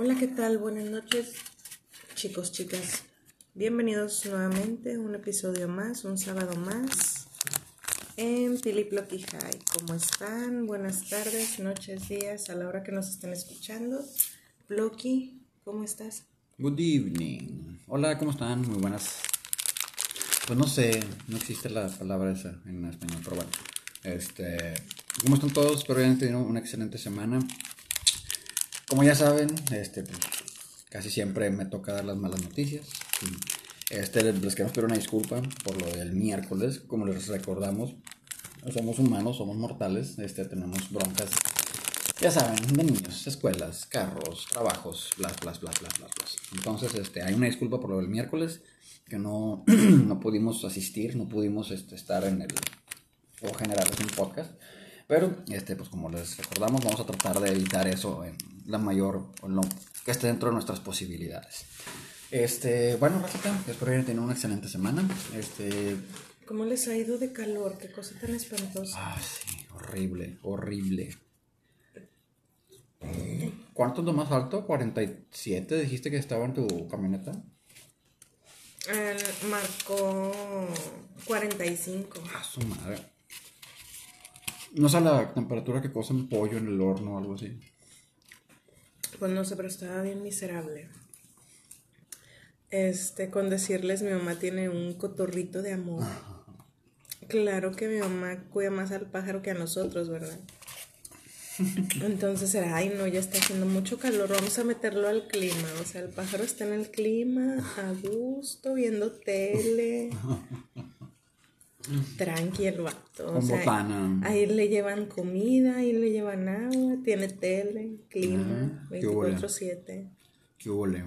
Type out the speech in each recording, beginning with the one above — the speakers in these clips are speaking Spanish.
Hola, ¿qué tal? Buenas noches, chicos, chicas. Bienvenidos nuevamente a un episodio más, un sábado más en Piliploqui High. ¿Cómo están? Buenas tardes, noches, días, a la hora que nos estén escuchando. Bloqui, ¿cómo estás? Good evening. Hola, ¿cómo están? Muy buenas. Pues no sé, no existe la palabra esa en español, pero bueno. Este, ¿cómo están todos? Espero que hayan tenido una excelente semana. Como ya saben, este, pues, casi siempre me toca dar las malas noticias. Este, les queremos pedir una disculpa por lo del miércoles. Como les recordamos, somos humanos, somos mortales, este, tenemos broncas, ya saben, de niños, escuelas, carros, trabajos, bla, bla, bla, bla, bla. Entonces, este, hay una disculpa por lo del miércoles, que no, no pudimos asistir, no pudimos este, estar en el, o generar un podcast. Pero, este, pues como les recordamos, vamos a tratar de evitar eso en la mayor, o lo que esté dentro de nuestras posibilidades. Este, bueno, Rafita, espero que hayan tenido una excelente semana. Este, ¿Cómo les ha ido de calor? Qué cosa tan espantosa. ah, sí, horrible, horrible. ¿Cuánto es lo más alto? ¿47 dijiste que estaba en tu camioneta? Eh, marcó 45. A su madre. No sé la temperatura que cocen pollo en el horno o algo así. Pues no sé, pero estaba bien miserable. Este, con decirles, mi mamá tiene un cotorrito de amor. Claro que mi mamá cuida más al pájaro que a nosotros, ¿verdad? Entonces era, ay no, ya está haciendo mucho calor, vamos a meterlo al clima. O sea, el pájaro está en el clima, a gusto, viendo tele. Tranqui el vato. O Con sea, botana. ahí le llevan comida, ahí le llevan agua, tiene tele, clima, Ah, qué huele. 24-7. Qué huele.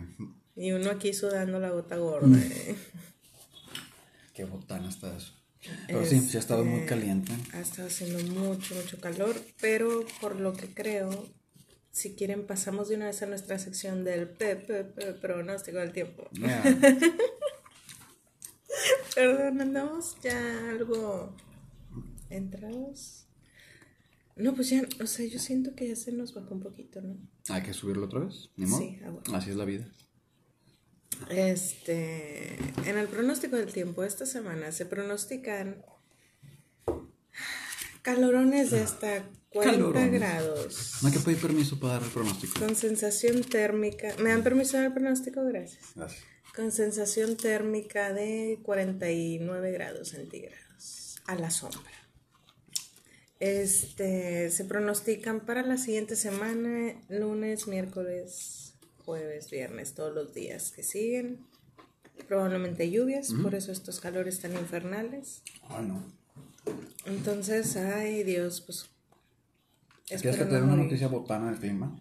Y uno aquí sudando la gota gorda. Mm. eh. Qué botana está eso. Pero sí, sí ha estado muy Este, caliente. Ha estado haciendo mucho, mucho calor, pero por lo que creo, si quieren pasamos de una vez a nuestra sección del pe- pe- pe- pronóstico del tiempo. Yeah. Perdón, andamos ya algo entrados. No, pues ya, o sea, yo siento que ya se nos bajó un poquito, ¿no? Hay que subirlo otra vez. ¿Ni modo? Sí, ah, bueno. Así es la vida. Este, en el pronóstico del tiempo esta semana se pronostican calorones de hasta 40 Calorones. grados. No hay que pedir permiso para dar el pronóstico. Con sensación térmica. ¿Me dan permiso de dar el pronóstico? Gracias. Gracias. Con sensación térmica de 49 grados centígrados a la sombra. Este, se pronostican para la siguiente semana, lunes, miércoles, jueves, viernes, todos los días que siguen. Probablemente lluvias, por eso estos calores tan infernales. Ay, no. Entonces, ay Dios, pues... ¿Quieres que te dé una noticia botana del clima?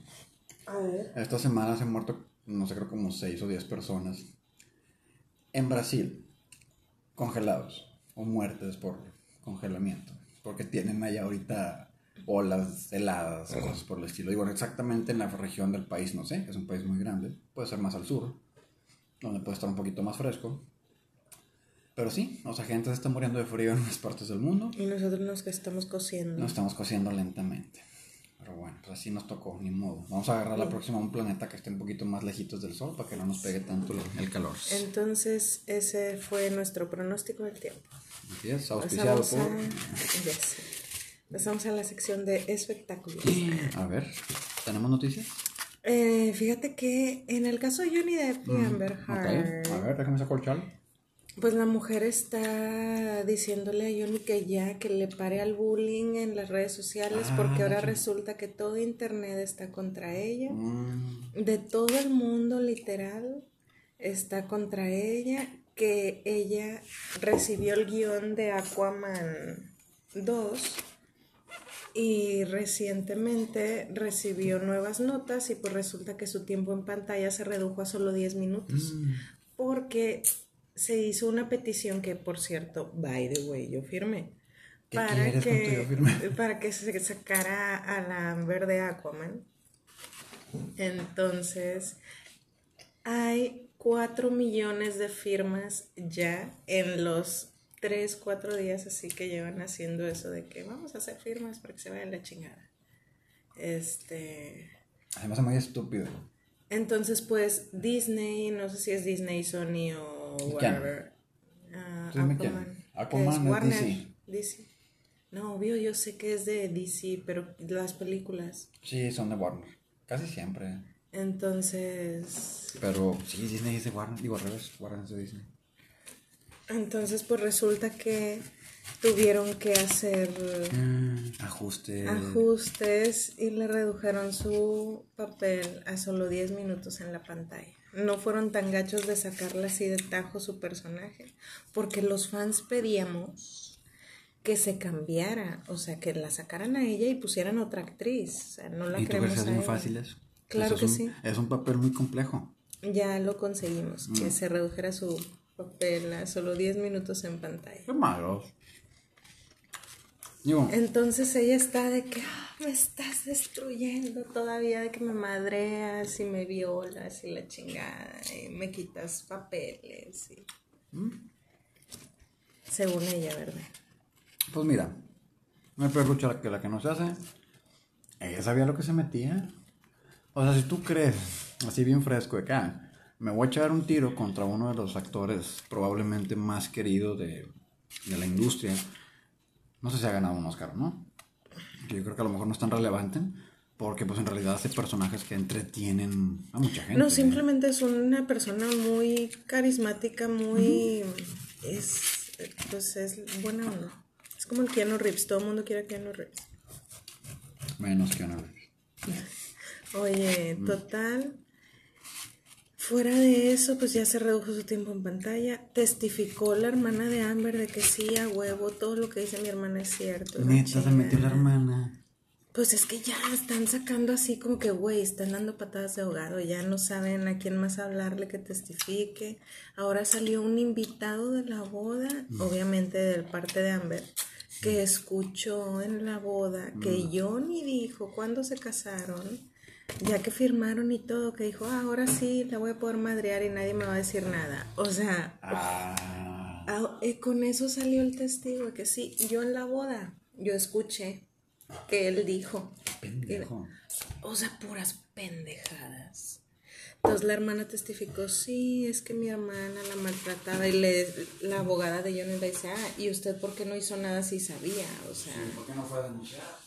A ver. Esta semana se han muerto, no sé, creo como 6 o 10 personas. En Brasil, congelados o muertes por congelamiento. Porque tienen allá ahorita olas heladas o cosas por el estilo. Y bueno, exactamente en la región del país, no sé, es un país muy grande. Puede ser más al sur, donde puede estar un poquito más fresco. Pero sí, o sea, gente se está muriendo de frío en unas partes del mundo. Y nosotros nos que estamos cociendo. Nos estamos cociendo lentamente. Pero bueno, pues así nos tocó, ni modo. Vamos a agarrar la próxima a un planeta que esté un poquito más lejitos del Sol para que no nos pegue tanto el- calor. Entonces, ese fue nuestro pronóstico del tiempo. Así es, auspiciado Pasamos por... a, ya sé. Pasamos a la sección de espectáculos. A ver, ¿tenemos noticias? Eh, fíjate que en el caso de Johnny Depp y Amber Ok, Heard, a ver, déjame sacar el chal. Pues la mujer está diciéndole a Johnny que ya, que le pare al bullying en las redes sociales, Ah, porque ahora sí. resulta que todo internet está contra ella. Mm, de todo el mundo literal está contra ella, que ella recibió el guion de Aquaman 2 y recientemente recibió nuevas notas y pues resulta que su tiempo en pantalla se redujo a solo 10 minutos mm. porque se hizo una petición que por cierto, by the way, yo firmé. ¿Qué Para que, yo firmé? para que se sacara a la Amber de Aquaman. Entonces, hay 4 millones de firmas ya en los 3, 4 días así que llevan haciendo eso de que vamos a hacer firmas para que se vaya la chingada. Este, me hace muy estúpido. Entonces, pues Disney, no sé si es Disney, Sony o. whatever. ah. Aquaman. Aquaman es Warner. DC. DC. No, obvio, yo sé que es de DC, pero las películas. Sí, son de Warner. Casi siempre. Entonces, Pero sí, Disney es de Warner. Digo, al revés, Warner es de Disney. entonces pues resulta que tuvieron que hacer Ajuste. ajustes y le redujeron su papel a solo 10 minutos en la pantalla. No fueron tan gachos de sacarle así de tajo su personaje, porque los fans pedíamos que se cambiara, o sea, que la sacaran a ella y pusieran otra actriz. O sea, no la ¿Y tú queremos que a muy eso? Claro Eso es que un- sí. Es un papel muy complejo. Ya lo conseguimos, Mm. que se redujera su papel a solo 10 minutos en pantalla. Qué malos. Entonces ella está de que "Ah, me estás destruyendo todavía, de que me madreas y me violas y la chingada y me quitas papeles. y- Según ella, ¿verdad? pues mira, no hay peor lucha que la que no se hace. Ella sabía lo que se metía. O sea, si tú crees, así bien fresco de acá, me voy a echar un tiro contra uno de los actores probablemente más queridos de, de la industria, no sé si ha ganado un Oscar no. Yo creo que a lo mejor no es tan relevante, porque pues en realidad hace personajes que entretienen a mucha gente. No, simplemente es una persona muy carismática, muy... Es, pues es buena onda. Es como el Keanu Reeves, todo el mundo quiere a Keanu Reeves. Menos una vez. Oye, total. Fuera de eso, pues ya se redujo su tiempo en pantalla. Testificó la hermana de Amber de que sí, a huevo, todo lo que dice mi hermana es cierto. Neta, se metió la hermana. Pues es que ya están sacando así como que, güey, están dando patadas de ahogado, ya no saben a quién más hablarle que testifique. Ahora salió un invitado de la boda, obviamente del parte de Amber, que escuchó en la boda que Johnny dijo cuando se casaron, ya que firmaron y todo, que dijo, "Ah, ahora sí la voy a poder madrear y nadie me va a decir nada. O sea, Ah. Ah, eh, con eso salió el testigo que sí, yo en la boda, yo escuché que él dijo, Pendejo. o sea, puras pendejadas. Entonces la hermana testificó, sí, es que mi hermana la maltrataba y le, la abogada de Johnny le dice, ah, ¿y usted por qué no hizo nada si sabía? O sea, ¿Por qué no fue a denunciar?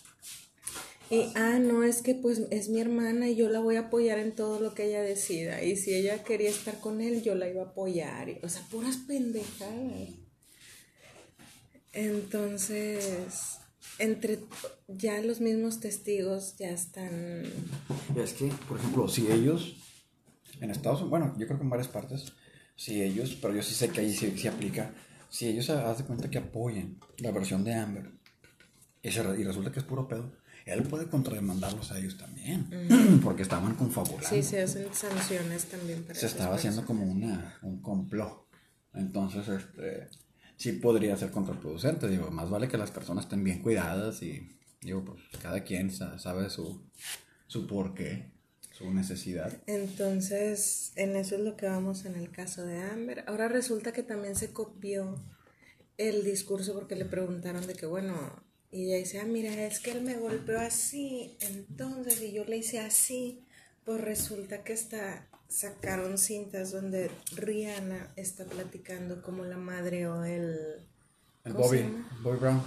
Y, ah, no, es que pues es mi hermana y yo la voy a apoyar en todo lo que ella decida. Y si ella quería estar con él, yo la iba a apoyar. O sea, puras pendejadas. Entonces, entre ya los mismos testigos ya están... Es que, por ejemplo, si ellos, en Estados Unidos, bueno, yo creo que en varias partes, si ellos, pero yo sí sé que ahí sí, sí aplica, si ellos se hacen cuenta que apoyen la versión de Amber y, se y resulta que es puro pedo, él puede contrademandarlos a ellos también, porque estaban confabulando. Sí, se hacen sanciones también para se estaba haciendo como una, un complot. Entonces, este, sí podría ser contraproducente. Digo, más vale que las personas estén bien cuidadas y, digo, pues cada quien sa- sabe su, su porqué, su necesidad. Entonces, en eso es lo que vamos en el caso de Amber. Ahora resulta que también se copió el discurso porque le preguntaron de que, bueno, y ella dice, ah, mira, es que él me golpeó así, entonces, y yo le hice así, pues resulta que está, sacaron cintas donde Rihanna está platicando como la madre o el... El ¿cómo se Bobby? Bobby Brown.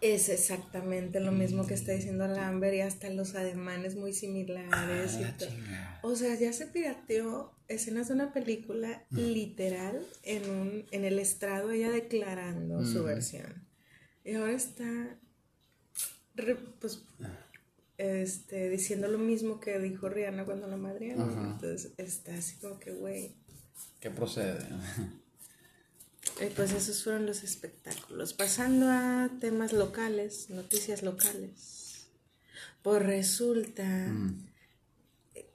Es exactamente lo mismo que está diciendo Lambert y hasta los ademanes muy similares. y Ah, todo. chinga. O sea, ya se pirateó escenas de una película literal en, un, en el estrado, ella declarando su versión. Y ahora está pues, este, diciendo lo mismo que dijo Rihanna cuando la. Ajá. Entonces está así como que, güey. ¿Qué procede? Y pues esos fueron los espectáculos. Pasando a temas locales, noticias locales. Pues resulta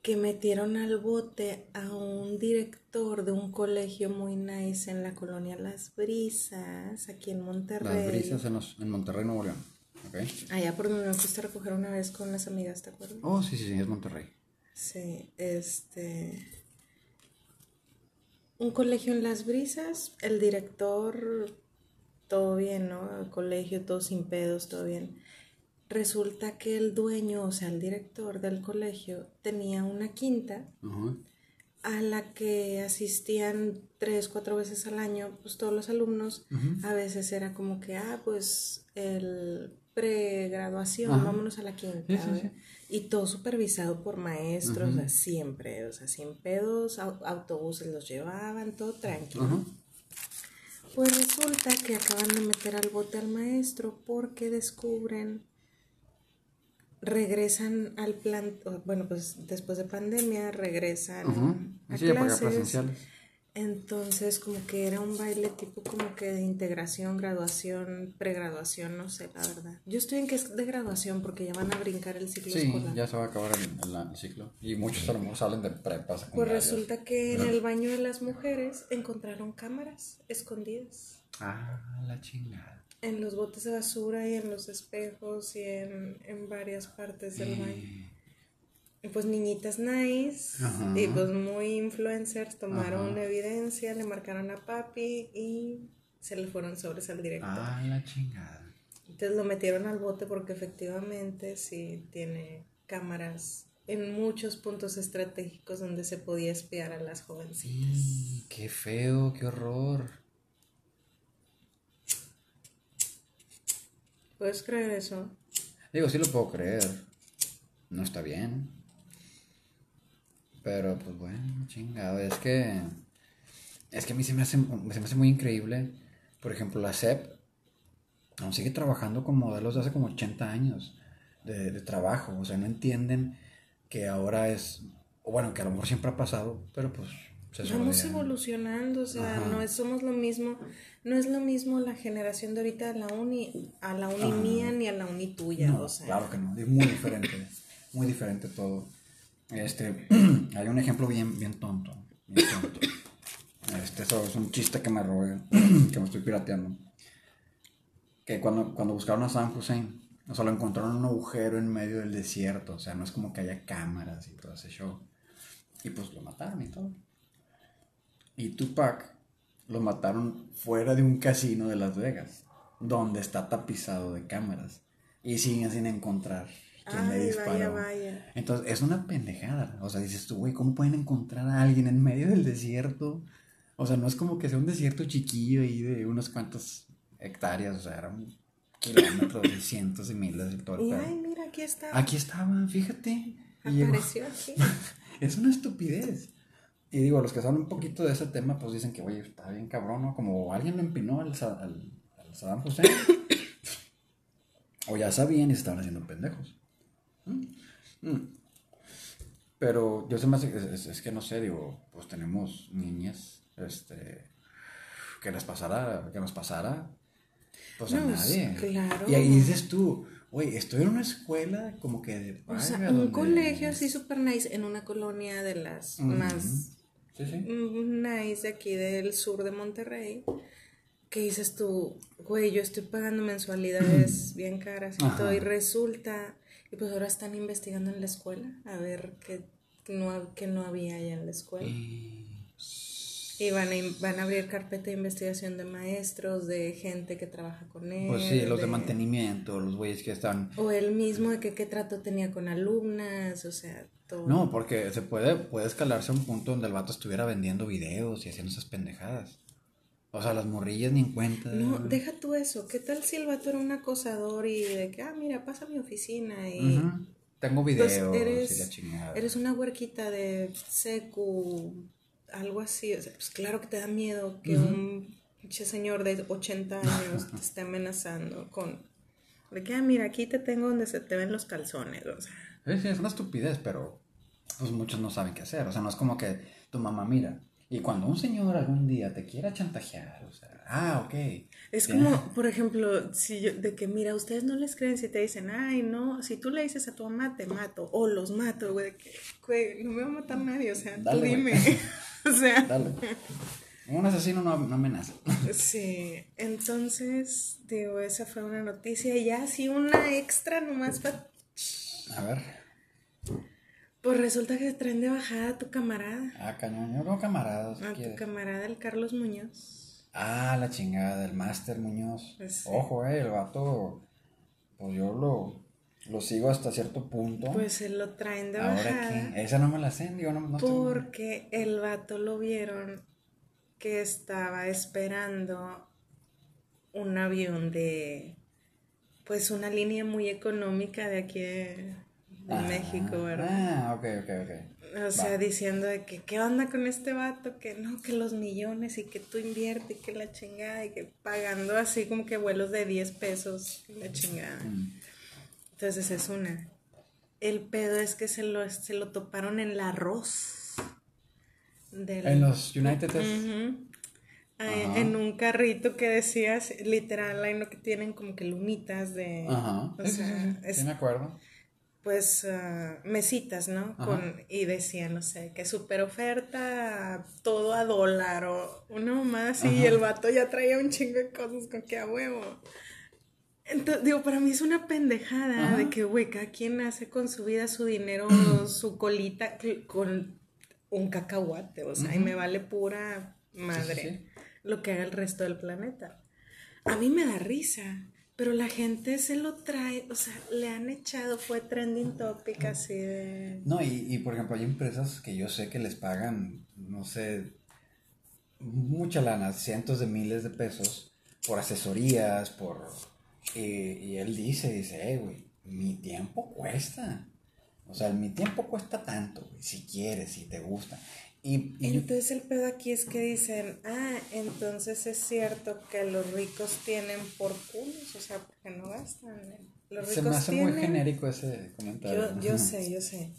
que metieron al bote a un director de un colegio muy nice en la colonia Las Brisas, aquí en Monterrey. Las brisas en, los- en Monterrey, Nuevo León. ¿Ok? Allá por donde me fuiste a recoger una vez con las amigas, ¿te acuerdas? Oh, sí, sí, sí, es Monterrey. Sí, este. Un colegio en Las Brisas, el director, todo bien, ¿no? El colegio, todo sin pedos, todo bien. Resulta que el dueño, o sea, el director del colegio, tenía una quinta a la que asistían tres, cuatro veces al año, pues todos los alumnos. A veces era como que, ah, pues el pregraduación, Ajá. vámonos a la quinta. Sí, sí, ¿ve? sí. Y todo supervisado por maestros, o sea, siempre, o sea, sin pedos, au- autobuses los llevaban, todo tranquilo. Ajá. Pues resulta que acaban de meter al bote al maestro porque descubren, regresan al plan, bueno, pues después de pandemia regresan a Sí, a clases. Entonces, como que era un baile tipo como que de integración, graduación, pregraduación, no sé, la verdad. Yo estoy en que es de graduación porque ya van a brincar el ciclo Sí, escolar. ya se va a acabar el, el- el ciclo. Y muchos a lo mejor salen de prepa, Pues resulta que en el baño de las mujeres encontraron cámaras escondidas. Ah, la chingada. En los botes de basura y en los espejos y en, en varias partes del baño. Y pues niñitas nice Ajá. y pues muy influencers tomaron Ajá. evidencia, le marcaron a papi y se le fueron sobres al director. Ah, la chingada. Entonces lo metieron al bote porque efectivamente sí tiene cámaras en muchos puntos estratégicos donde se podía espiar a las jovencitas. Qué feo, qué horror. ¿Puedes creer eso? Digo, sí lo puedo creer. No está bien. Pero, pues bueno, chingado. Es que. Es que a mí se me hace, se me hace muy increíble. Por ejemplo, la SEP aún sigue trabajando con modelos de hace como 80 años de, de trabajo. O sea, no entienden que ahora es. O bueno, que a lo mejor siempre ha pasado, pero pues. Se Vamos evolucionando, o sea, Ajá. no es, somos lo mismo, no es lo mismo la generación de ahorita de la uni, a la uni mía ni a la uni tuya, No, o sea. claro que no, es muy diferente, muy diferente todo. Este, hay un ejemplo bien, bien tonto, bien tonto. Este, eso es un chiste que me robé, que me estoy pirateando. Que cuando, cuando buscaron a San Hussein, o sea, lo encontraron en un agujero en medio del desierto, o sea, no es como que haya cámaras y todo ese show. Y pues lo mataron y todo. Y Tupac lo mataron fuera de un casino de Las Vegas, donde está tapizado de cámaras. Y siguen sin encontrar quién le disparó. vaya, vaya. Entonces, es una pendejada. O sea, dices tú, güey, ¿cómo pueden encontrar a alguien en medio del desierto? O sea, no es como que sea un desierto chiquillo ahí de unas cuantas hectáreas, o sea, eran kilómetros y cientos y miles y todo el Y ay, mira, aquí está, Aquí estaban, fíjate. Y llegó- apareció aquí. es una estupidez. Y digo, los que saben un poquito de ese tema, pues dicen que, oye, está bien cabrón, ¿no? Como alguien lo empinó al, al, al Saddam Hussein. o ya sabían y se estaban haciendo pendejos. ¿Mm? Mm. Pero yo se me hace, es, que no sé, digo, pues tenemos niñas, este, que les pasara, que nos pasara, pues a nadie. claro. Y ahí dices tú, oye, estoy en una escuela como que de O sea, paga, un donde- colegio así super nice en una colonia de las más Sí, sí. nice de aquí del sur de Monterrey. Que dices tú, güey, yo estoy pagando mensualidades bien caras y Ajá. todo, y resulta, y pues ahora están investigando en la escuela a ver qué no, qué no había allá en la escuela. Y van a, van a abrir carpeta de investigación de maestros, de gente que trabaja con él. Pues sí, los de mantenimiento, los güeyes que están... O él mismo de que qué trato tenía con alumnas, o sea, todo. No, porque se puede, puede escalarse a un punto donde el vato estuviera vendiendo videos y haciendo esas pendejadas. O sea, las morrillas ni en cuenta. No, deja tú eso. ¿Qué tal si el vato era un acosador y de que, ah, mira, pasa a mi oficina y. Tengo pues, videos eres, y la chingada. eres una huerquita de secu, algo así? O sea, pues claro que te da miedo que un pinche señor de 80 años te esté amenazando con, de que, ah, mira, aquí te tengo donde se te ven los calzones, o sea. Sí, sí, es una estupidez, pero pues muchos no saben qué hacer. O sea, no es como que tu mamá mira. Y cuando un señor algún día te quiera chantajear, o sea, ah, ok. Es como, por ejemplo, si yo, de que mira, ustedes no les creen si te dicen, ay, no, si tú le dices a tu mamá, te mato, o los mato, güey, de que, güey, no me va a matar nadie, o sea, Dale, tú dime. o sea, Dale. Un asesino no, no amenaza. sí, entonces, digo, esa fue una noticia, y ya así una extra nomás para... A ver. Pues resulta que traen de bajada a tu camarada, Ah, cañón. Yo tengo camaradas. a tu camarada, el Carlos Muñoz. Ah, la chingada del Máster Muñoz. Pues. Ojo, eh, el vato. Pues yo lo. Lo sigo hasta cierto punto. Pues se lo traen de Ahora bajada. que esa no me la sé, digo, no, no estoy- Porque el vato lo vieron que estaba esperando un avión de, pues una línea muy económica de aquí de, de Ah, México, ¿verdad? Ah, ok, ok, ok. O sea, Va. diciendo de que, ¿qué onda con este vato? Que no, que los millones y que tú inviertes y que la chingada y que pagando así como que vuelos de 10 pesos, la chingada. Mm. Entonces es una. El pedo es que se lo, se lo toparon en el arroz. Del, En los United es- Ujú. Ay, Ajá. En un carrito que decías, literal, hay lo que tienen como que lumitas de. Ajá. O Sí, sí, sea, sí, sí, es- sí me acuerdo. Pues ah, mesitas, ¿no? Ajá. Con, y decían, no sé, que super oferta, todo a dólar o una mamá así, y Ajá. el vato ya traía un chingo de cosas con que a huevo. Entonces, digo, para mí es una pendejada Ajá. de que, güey, cada quien hace con su vida su dinero, su colita con un cacahuate, o sea, y me vale pura madre Sí, sí, sí. lo que haga el resto del planeta. A mí me da risa, pero la gente se lo trae, o sea, le han echado, fue trending topic así de... No, y, y por ejemplo, hay empresas que yo sé que les pagan, no sé, mucha lana, cientos de miles de pesos por asesorías, por... Y, y él dice, dice, eh, güey, mi tiempo cuesta. O sea, mi tiempo cuesta tanto, güey, si quieres, si te gusta. Y, y Entonces el pedo aquí es que dicen, ah, entonces es cierto que los ricos tienen por culos, o sea, porque no gastan. Los ricos se me hace tienen... muy genérico ese comentario. Yo, yo sé, yo sé.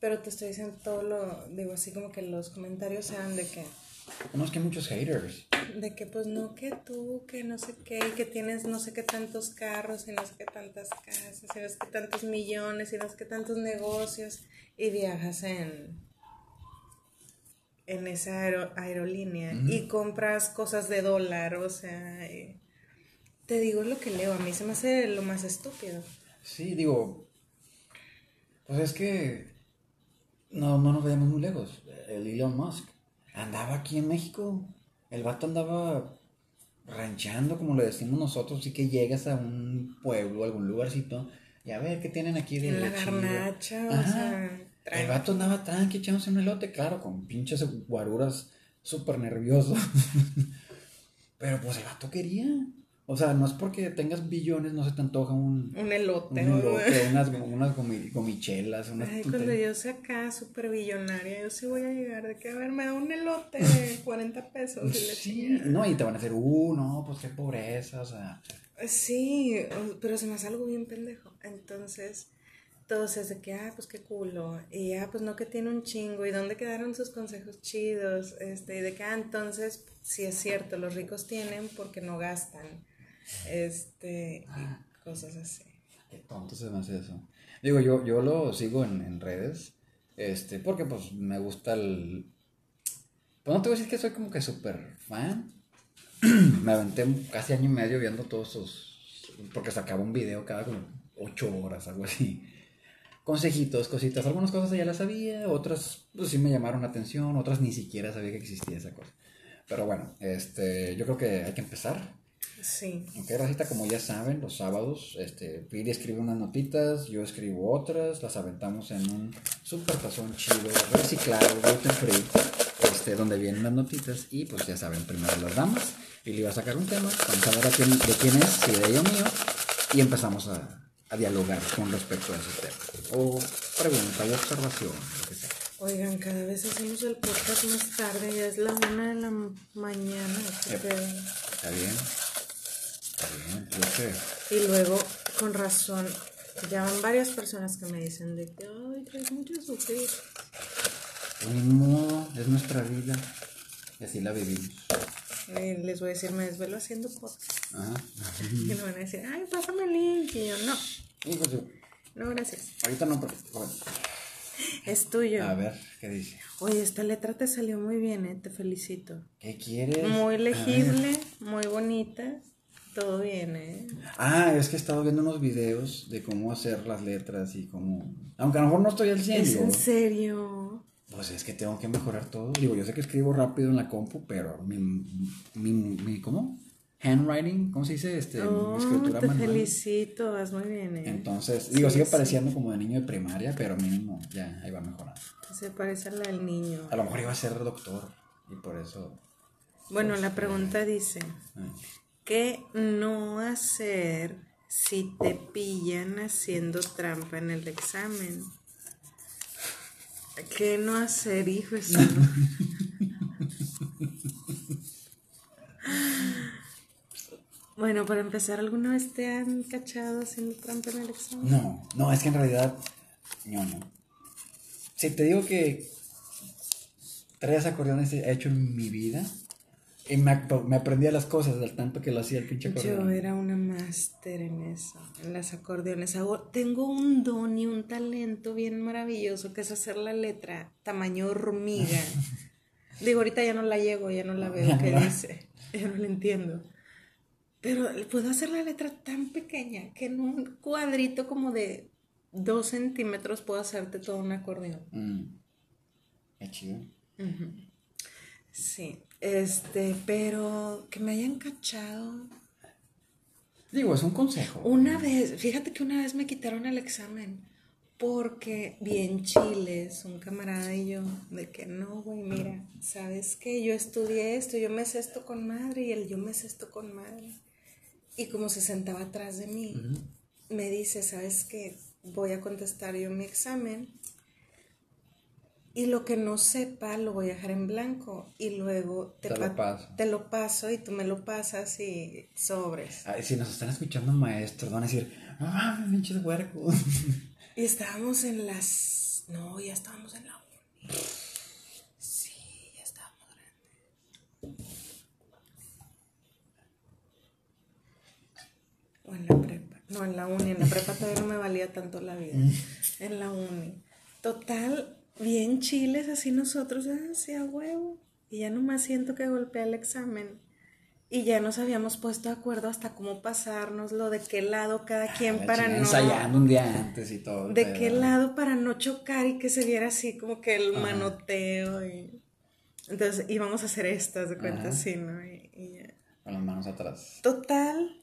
Pero te estoy diciendo todo lo, digo así como que los comentarios sean de que, No, es que hay muchos haters. de que pues no que tú, que no sé qué, y que tienes no sé qué tantos carros y no sé qué tantas casas, y no sé qué tantos millones y no sé qué tantos negocios, y viajas en, en esa aero- aerolínea y compras cosas de dólar, o sea, y- te digo lo que leo, a mí se me hace lo más estúpido. Sí, digo, pues es que no, no nos vayamos muy lejos. El Elon Musk andaba aquí en México. El vato andaba ranchando, como le decimos nosotros, y que llegas a un pueblo, algún lugarcito, y a ver qué tienen aquí de En la garnacha, o Ajá. El vato andaba tranqui echándose un elote, claro, con pinches guaruras súper nervioso. Pero pues el vato quería. O sea, no es porque tengas billones, no se te antoja un, un elote. un ¿no? elote, unas, unas gomi- gomichelas, unas Ay, cuando tonterías. yo sea acá súper billonaria, yo sí voy a llegar de que, a ver, me da un elote de 40 pesos. y Sí, no, y te van a decir, uh, no, pues qué pobreza, o sea. Sí, pero se me hace algo bien pendejo. Entonces, todos es de que, ah, pues qué culo. Y ah, pues no que tiene un chingo. ¿Y dónde quedaron sus consejos chidos? Este, y de que, ah, entonces, sí es cierto, los ricos tienen porque no gastan. Este, y cosas así. Qué tonto se me hace eso. Digo, yo, yo lo sigo en, en redes, este, porque pues me gusta el... Pues no te voy a decir que soy como que súper fan. me aventé casi año y medio viendo todos esos... Porque sacaba un video cada como ocho horas, algo así. Consejitos, cositas. Algunas cosas ya las sabía, otras pues sí me llamaron la atención, otras ni siquiera sabía que existía esa cosa. Pero bueno, este, yo creo que hay que empezar. Sí. Ok, Racita, como ya saben, los sábados, este, Piri escribe unas notitas, yo escribo otras, las aventamos en un super tazón chido, reciclado, gluten free, este, donde vienen las notitas y pues ya saben, primero las damas, Pili va a sacar un tema, vamos a ver a quién, de quién es, si de ella o mío, y empezamos a, a dialogar con respecto a ese tema. O pregunta o observación, lo que sea. Oigan, cada vez hacemos el podcast más tarde, ya es la una de la mañana. Yep. ¿Está bien? Está bien, yo sé. Y luego, con razón, ya van varias personas que me dicen de que, ay, traes mucho sufrir. Ni modo, es nuestra vida, y así la vivimos. Les voy a decir, me desvelo haciendo podcast. Ajá. Y me van a decir, ay, pásame el link. Y yo, no, no, gracias. Ahorita no, pero bueno. Es tuyo. A ver, ¿qué dice? Oye, esta letra te salió muy bien, ¿eh? Te felicito. ¿Qué quieres? Muy legible, muy bonita. Todo bien, ¿eh? Ah, es que he estado viendo unos videos de cómo hacer las letras y cómo... Aunque a lo mejor no estoy al 100, Es en serio. Pues es que tengo que mejorar todo. Digo, yo sé que escribo rápido en la compu, pero mi... mi, mi ¿Cómo? handwriting, ¿cómo se dice? Este, Oh, escritura te manual. felicito, vas muy bien, ¿eh? Entonces, digo, sigue sí. pareciendo como de niño de primaria, pero mínimo ya ahí va mejorando. Se parece a la del niño. A lo mejor iba a ser doctor y por eso. Bueno, la pregunta dice, eh, ¿qué no hacer si te pillan haciendo trampa en el examen? ¿Qué no hacer, hijo? Eso no- Bueno, para empezar, ¿alguna vez te han cachado haciendo trampa en el examen? No, no, es que en realidad. No, no. Si te digo que tres acordeones he hecho en mi vida y me, me aprendía las cosas del tanto que lo hacía el pinche acordeón. Yo era una máster en eso, en las acordeones. Hago- tengo un don y un talento bien maravilloso que es hacer la letra tamaño hormiga. Digo, ahorita ya no la llego, ya no la veo qué dice, ya no la entiendo. Pero puedo hacer la letra tan pequeña que en un cuadrito como de dos centímetros puedo hacerte todo un acordeón. Mm. Qué chido. Sí, este, pero que me hayan cachado. Digo, es un consejo. Una vez, fíjate que una vez me quitaron el examen porque bien chiles, un camarada y yo, de que no, güey, mira, ¿sabes qué? Yo estudié esto, yo me sé esto con madre y él, yo me sé esto con madre. Y como se sentaba atrás de mí, me dice, ¿sabes qué? Voy a contestar yo mi examen y lo que no sepa lo voy a dejar en blanco y luego te, Te lo pa- paso. te lo paso y tú me lo pasas y sobres. Ay, si nos están escuchando maestros, van a decir, no mames, pinches huercos. Y estábamos en las... No, ya estábamos en la uni. Sí, ya estábamos grandes. O en la prepa. No, en la uni. En la prepa todavía no me valía tanto la vida. En la uni. Total, bien chiles así nosotros, así a huevo. Y ya nomás siento que golpea el examen. Y ya nos habíamos puesto de acuerdo hasta cómo pasárnoslo, de qué lado cada quien La para no... Ensayando un día antes y todo. ¿De qué lado para no chocar y que se viera así como que el manoteo? Y... Entonces íbamos a hacer estas de cuenta, Ajá. sí, ¿no? Y, y ya. Con las manos atrás. Total.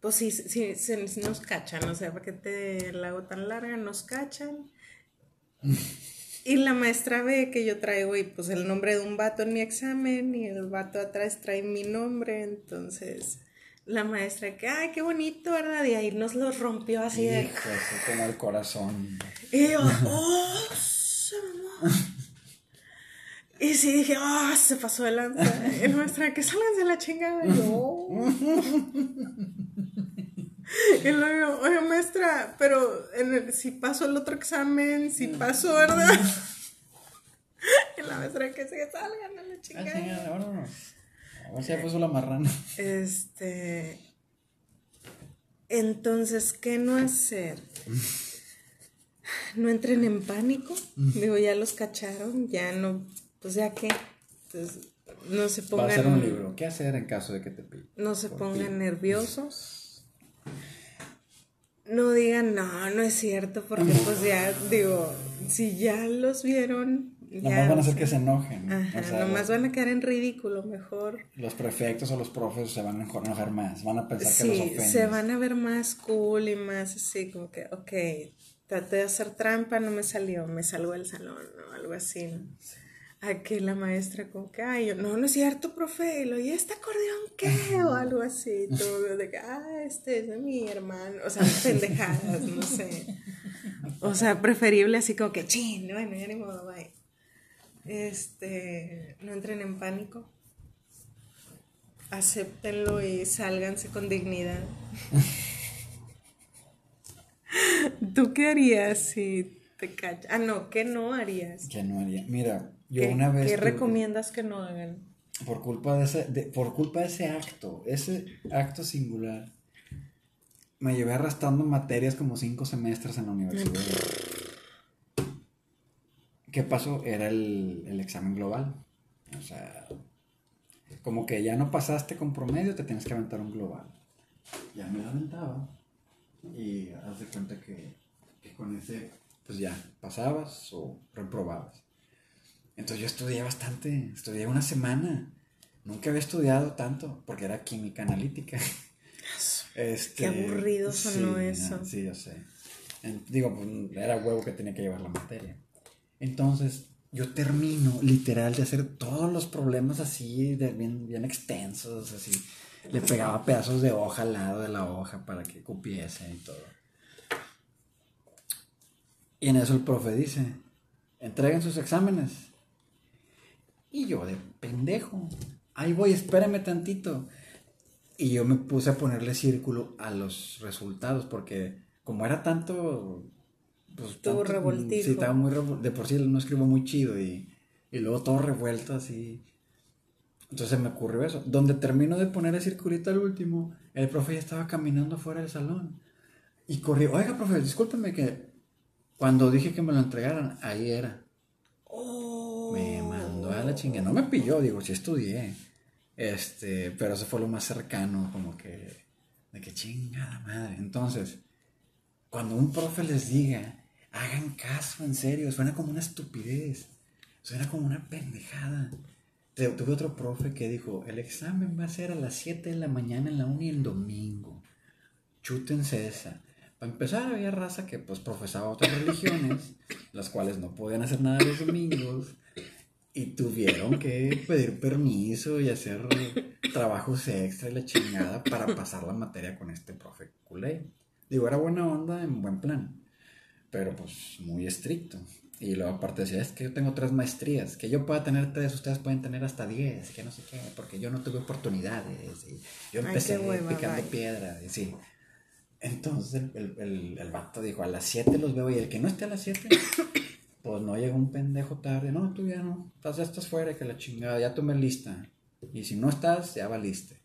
Pues sí, sí, sí, nos cachan, o sea, ¿para qué te la hago tan larga? Nos cachan. Y la maestra ve que yo traigo y pues el nombre de un vato en mi examen y el vato atrás trae mi nombre, entonces la maestra que, ay, qué bonito, ¿verdad? Y ahí nos lo rompió así de... Hijo, eso como el corazón. Y yo, ¡oh! se mamó". Y sí dije, ¡oh! Se pasó de lanza. Y la maestra, que salgan de la chingada. Y yo, "Oh". Y luego, oye, maestra, pero en el- si paso el otro examen, si paso, ¿verdad? Y la maestra, que se salgan a la Ah, chingada. chingada, vámonos. A ver si ya puso la marrana. Este. Entonces, ¿qué no hacer? No entren en pánico. Digo, ya los cacharon, ya no. Pues ya qué. Entonces, no se Va a pongan. ser un libro. ¿Qué hacer en caso de que te pille? No se pongan nerviosos. No digan, no, no es cierto, porque pues ya, digo, si ya los vieron. Nomás ya- van a hacer que se enojen. Ajá, o sea, nomás van a caer en ridículo, mejor. Los prefectos o los profes se van a enojar más. Van a pensar que los Sí, ofendes. se van a ver más cool y más así, como que, ok, traté de hacer trampa, no me salió, me salgo del salón o algo así. ¿no? Aquí la maestra como que, ay, yo, no, no es cierto, profe, y lo, ¿y este acordeón qué? O algo así, todo de que, ah, este es de mi hermano, o sea, pendejadas, no sé. O sea, preferible así como que, chin, bueno, ya ni modo, bye. Este, no entren en pánico acéptenlo y sálganse con dignidad. ¿Tú qué harías si te cachas? Ah, no, ¿qué no harías? Que no haría. Mira, yo ¿Qué, una vez. qué tuve- recomiendas que no hagan? Por culpa de ese, de- por culpa de ese acto, ese acto singular, me llevé arrastrando materias como cinco semestres en la universidad. ¿Qué pasó? Era el, el examen global. O sea, como que ya no pasaste con promedio, te tienes que aventar un global. Ya me la aventaba. Y haz de cuenta que, que con ese, pues ya, pasabas o reprobabas. Entonces yo estudié bastante, estudié una semana. nunca había estudiado tanto, porque era química analítica. Este, Qué aburrido sonó sí, eso. Sí, yo sé. Digo, pues, era huevo que tenía que llevar la materia. Entonces, yo termino literal de hacer todos los problemas así, de bien, bien extensos, así. Le pegaba pedazos de hoja al lado de la hoja para que cupiese y todo. Y en eso el profe dice, entreguen sus exámenes. Y yo de pendejo, ahí voy, espérame tantito. Y yo me puse a ponerle círculo a los resultados, porque como era tanto... Pues, Estuvo tanto- revoltijo. Sí, estaba muy revol- De por sí no escribo muy chido y, y luego todo revuelto así. Entonces me ocurrió eso. Donde termino de poner el circulito al último, el profe ya estaba caminando fuera del salón. Y corrió, oiga, profe, discúlpeme que cuando dije que me lo entregaran, ahí era. Oh. Me a la chingada. No me pilló, digo, sí estudié. Este, pero eso fue lo más cercano, como que, de que chingada madre. Entonces, cuando un profe les diga, hagan caso, en serio, suena como una estupidez, suena como una pendejada. Tuve otro profe que dijo, el examen va a ser a las 7 de la mañana en la uni el domingo. Chútense esa. Para empezar, había raza que pues profesaba otras religiones, las cuales no podían hacer nada los domingos, y tuvieron que pedir permiso y hacer trabajos extra y la chingada para pasar la materia con este profe culé. Digo, era buena onda en buen plan, pero pues muy estricto. Y luego aparte decía, es que yo tengo tres maestrías, que yo pueda tener tres, ustedes pueden tener hasta diez, que no sé qué, porque yo no tuve oportunidades. Y yo Ay, empecé qué hueva, picando bye. piedra, y sí. Entonces el, el, el, el vato dijo, a las 7 los veo y el que no esté a las 7, pues no llega un pendejo tarde. No, tú ya no, estás, ya estás fuera, que la chingada, ya tomé lista. Y si no estás, ya valiste.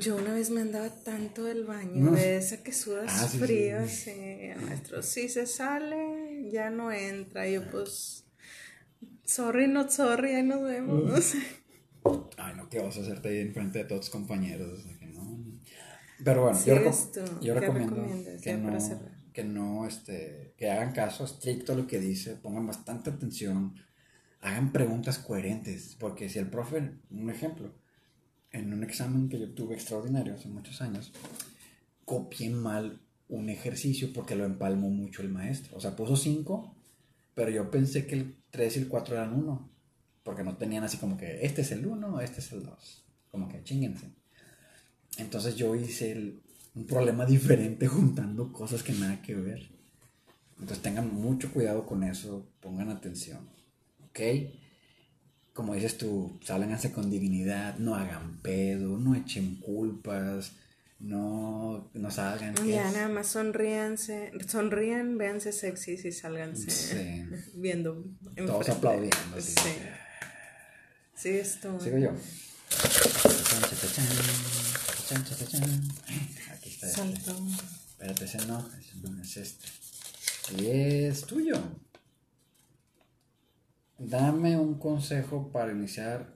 Yo una vez me andaba tanto del baño, No. de esa que sudas Ah, sí, frío, sí. sí, el maestro, si se sale, ya no entra, yo pues, sorry, not sorry, ahí nos vemos. Ay, no, ¿qué vas a hacerte ahí enfrente de todos tus compañeros? O sea, que no. Pero bueno, yo, reco- yo ¿qué recomiendo que no. Que no, este, que hagan caso estricto a lo que dice, pongan bastante atención, hagan preguntas coherentes, porque si el profe, un ejemplo, en un examen que yo tuve extraordinario hace muchos años, copié mal un ejercicio porque lo empalmó mucho el maestro. O sea, puso 5, pero yo pensé que el 3 y el 4 eran 1, porque no tenían así como que este es el 1, este es el 2. Como que chinguense. Entonces yo hice el- un problema diferente juntando cosas que nada que ver. Entonces tengan mucho cuidado con eso, pongan atención. ¿Ok? Como dices tú, sálganse con dignidad, no hagan pedo, no echen culpas, no, no salgan. Ya es- nada más sonríanse, sonrían, véanse sexys y sálganse Sí. viendo. Todos aplaudiendo. así. Sí. Sí, esto. Sigo yo. Aquí está. este. Saltó. Espérate, ese no, ese no es este. Y es tuyo. Dame un consejo para iniciar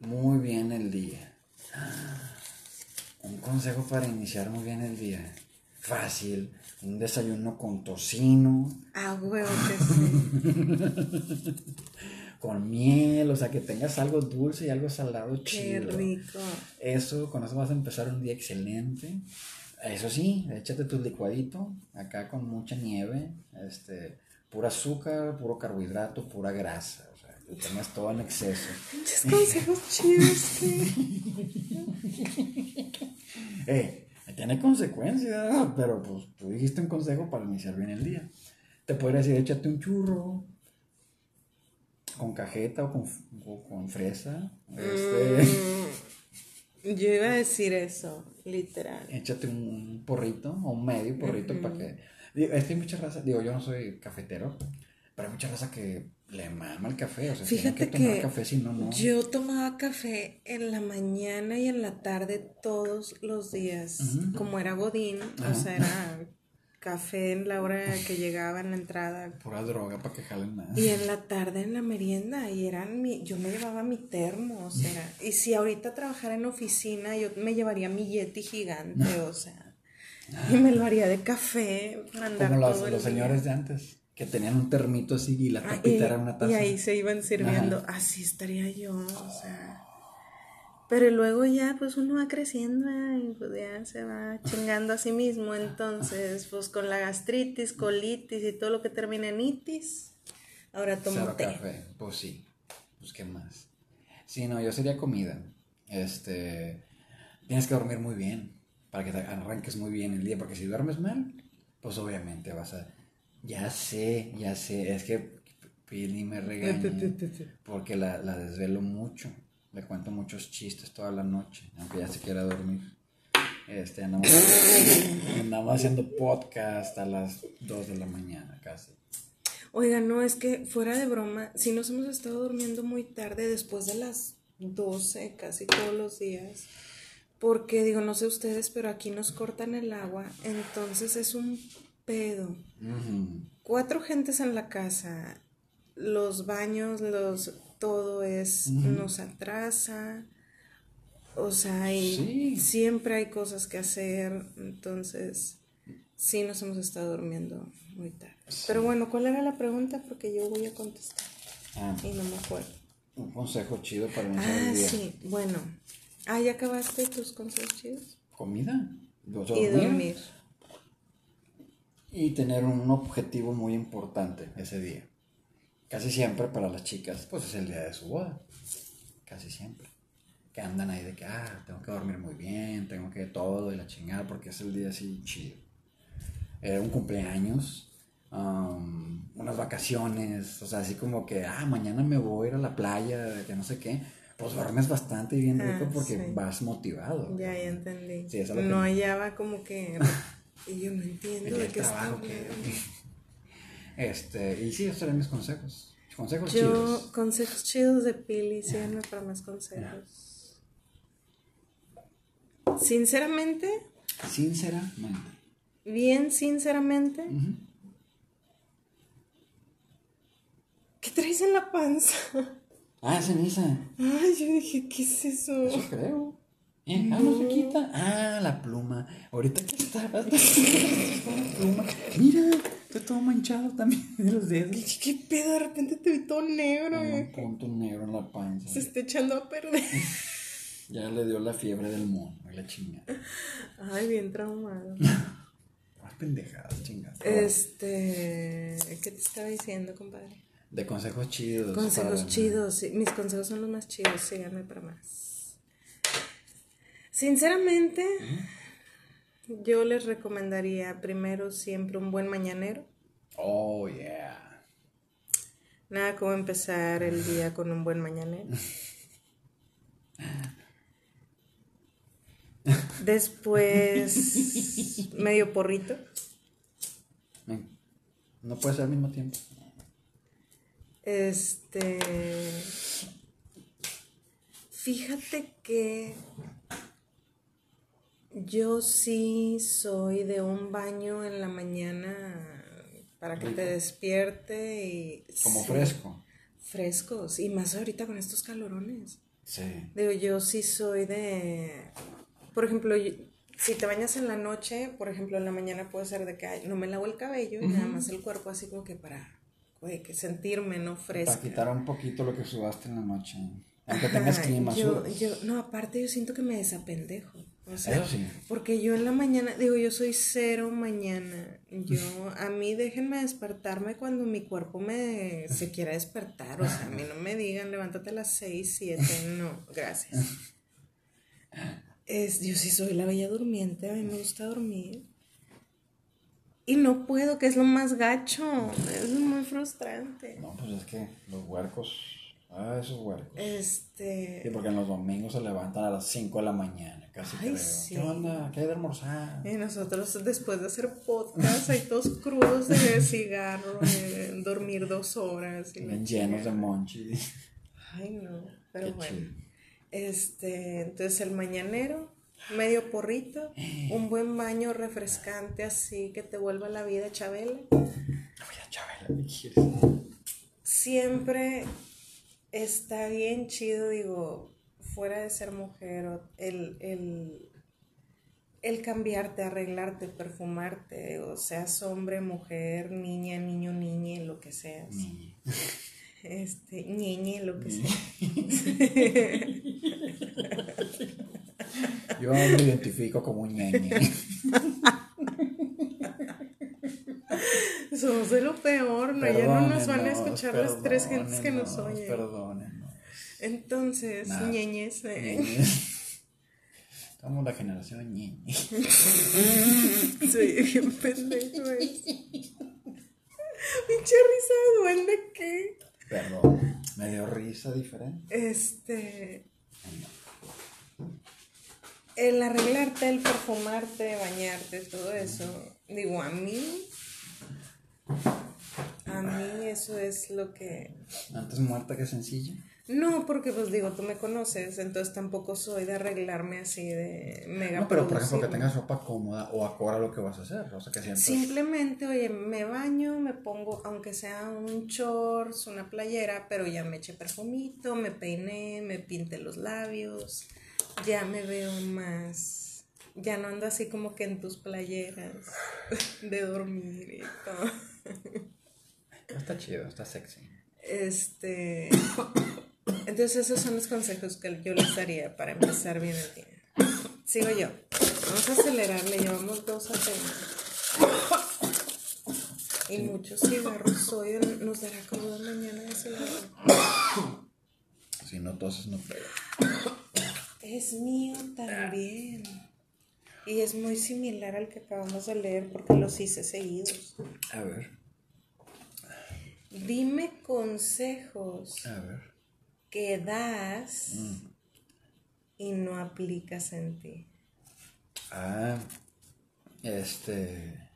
muy bien el día. Un consejo para iniciar muy bien el día. Fácil. Un desayuno con tocino, Ah, huevo que sí. con miel, o sea, que tengas algo dulce y algo salado Qué chido. rico. Eso, con eso vas a empezar un día excelente. Eso sí, échate tu licuadito, acá con mucha nieve, este, pura azúcar, puro carbohidrato, pura grasa. O sea, que tengas todo en exceso. Muchos consejos chidos. Eh, tiene consecuencias, pero pues tú dijiste un consejo para iniciar bien el día. Te podría decir, échate un churro con cajeta o con, o con fresa. Este, Mm, Yo iba a decir eso, literal. échate un porrito o un medio porrito para que. Digo, es que hay mucha raza, digo, yo no soy cafetero, pero hay mucha raza que le mama el café. O sea, Fíjate que tomar que café, si no, no. yo tomaba café en la mañana y en la tarde todos los días. Como era Godín, o sea, era café en la hora que llegaba en la entrada. Pura droga para que jalen más. Y en la tarde en la merienda, y eran mi, yo me llevaba mi termo, o sea, y si ahorita trabajara en oficina, yo me llevaría mi Yeti gigante, o sea, y me lo haría de café para andar Como los, todo el los día. señores de antes, que tenían un termito así y la Ah, tapita y, era una taza. y ahí se iban sirviendo, Ajá. así estaría yo, o sea, Pero luego ya, pues uno va creciendo ¿eh? y pues ya se va chingando a sí mismo. Entonces, pues con la gastritis, colitis y todo lo que termina en itis, ahora tomo té. café. Pues sí. Pues qué más. Sí, no, yo sería comida. Este. Tienes que dormir muy bien. Para que te arranques muy bien el día. Porque si duermes mal, pues obviamente vas a. Ya sé, ya sé. Es que Pili me regaña. Porque la, la desvelo mucho. Le cuento muchos chistes toda la noche. Aunque ya se quiera dormir. Este, andamos, andamos haciendo podcast a las 2 de la mañana casi. Oiga, no, es que fuera de broma, si nos hemos estado durmiendo muy tarde, después de las 12, casi todos los días, porque digo, no sé ustedes, pero aquí nos cortan el agua, entonces es un pedo. Cuatro gentes en la casa, los baños, los todo es, nos atrasa, o sea, y Sí. siempre hay cosas que hacer, entonces sí nos hemos estado durmiendo muy tarde. Pero bueno, ¿cuál era la pregunta? Porque yo voy a contestar Ah, y no me acuerdo. un consejo chido para iniciar Ah, día. sí, bueno. Ah, ¿ya acabaste tus consejos chidos? Comida. Y dormir. Y tener un objetivo muy importante ese día. Casi siempre para las chicas, pues es el día de su boda. Casi siempre. Que andan ahí de que, ah, tengo que dormir muy bien, tengo que todo y la chingada, porque es el día así chido. Eh, un cumpleaños, um, unas vacaciones, o sea, así como que, ah, mañana me voy a ir a la playa, que no sé qué. Pues duermes bastante y bien Ah, rico porque sí. vas motivado. Ya, ya entendí. Sí, lo que- no hallaba como que... Y yo no entiendo de qué está trabajo que- hablando. Este, y sí, esos serían mis consejos. Consejos Yo, chidos. consejos chidos de Pili, síganme para más consejos. Sinceramente, Sinceramente. bien sinceramente. ¿qué traes en la panza? Ah, ceniza. Ay, yo dije, ¿qué es eso? Eso creo. Eh, ah, no se quita. Ah, la pluma. Ahorita que está. la pluma. Mira, estoy todo manchado también de los dedos. ¿Qué pedo? De repente te vi todo negro. Eh. un punto negro en la panza. Se está echando a perder. Ya le dio la fiebre del mono y la chingada. Ay, bien traumado. Más pendejadas, chingada. Este, ¿qué te estaba diciendo, compadre? De consejos chidos. Consejos para- chidos, sí, mis consejos son los más chidos, síganme para más. Sinceramente, yo les recomendaría primero siempre un buen mañanero. Oh, yeah. Nada como empezar el día con un buen mañanero. Después, medio porrito. No puede ser al mismo tiempo. Este. Fíjate que yo sí soy de un baño en la mañana para que te despierte y. Como sí, fresco. Frescos. Y más ahorita con estos calorones. Sí. Digo, yo sí soy de. Por ejemplo, yo- si te bañas en la noche, por ejemplo, en la mañana puede ser de que no me lavo el cabello y nada más el cuerpo así como que para güey, que sentirme no fresca. Para quitar un poquito lo que sudaste en la noche. Aunque tengas clima yo, yo, no, aparte yo siento que me desapendejo. O sea, Eso sí. porque yo en la mañana, digo, yo soy cero mañana. Yo, a mí déjenme despertarme cuando mi cuerpo me se quiera despertar. O sea, a mí no me digan, levántate a las 6, 7. No, gracias. Es, yo sí soy la bella durmiente, a mí me gusta dormir. Y no puedo, que es lo más gacho. Es muy frustrante. No, pues es que los huercos. Ah, esos huercos. Este. Sí, porque en los domingos se levantan a las 5 de la mañana, casi Ay, creo. sí. ¿Qué onda? ¿Qué hay de almorzar? Y nosotros después de hacer podcast, ahí todos crudos de cigarro, de dormir dos horas. y la Bien llenos de monchi. Ay, no, pero Qué bueno. chido. Este, entonces el mañanero, medio porrito, un buen baño refrescante así que te vuelva la vida chabela. Oye, Chabela, ¿qué quieres? Siempre está bien chido, digo, fuera de ser mujer, o el, el, el cambiarte, arreglarte, perfumarte, o seas hombre, mujer, niña, niño, niña, lo que seas. Niña. Este, ñeñe, lo que sea. Yo me identifico como un ñeñe. Somos de lo peor, ¿no? Ya no nos van a escuchar las tres gentes que nos oyen. Entonces, Nada. ñeñes. eh, Ñeñes. Somos la generación ñeñe. Soy bien pendejo. Pinche risa de duende que. Perdón. Me dio risa diferente. Este. El arreglarte, el perfumarte, bañarte, todo eso. Digo, a mí. A mí eso es lo que. Antes muerta que sencilla. No, porque pues digo, tú me conoces, entonces tampoco soy de arreglarme así de mega. No, pero por ejemplo que tengas ropa cómoda o acorde a lo que vas a hacer. O sea, que siempre. Simplemente, oye, me baño, me pongo, aunque sea un shorts, una playera, pero ya me eché perfumito, me peiné, me pinté los labios, ya me veo más, ya no ando así como que en tus playeras de dormir y todo. Está chido, está sexy. Este, entonces esos son los consejos que yo les daría para empezar bien el día. Sigo yo. Vamos a acelerarle, llevamos dos apenas. Y muchos cigarros hoy nos dará cruda mañana de cigarro. Si no toses, no pega. Es mío también. Y es muy similar al que acabamos de leer porque los hice seguidos. A ver, Dime consejos a ver. Que das y no aplicas en ti. Ah, este.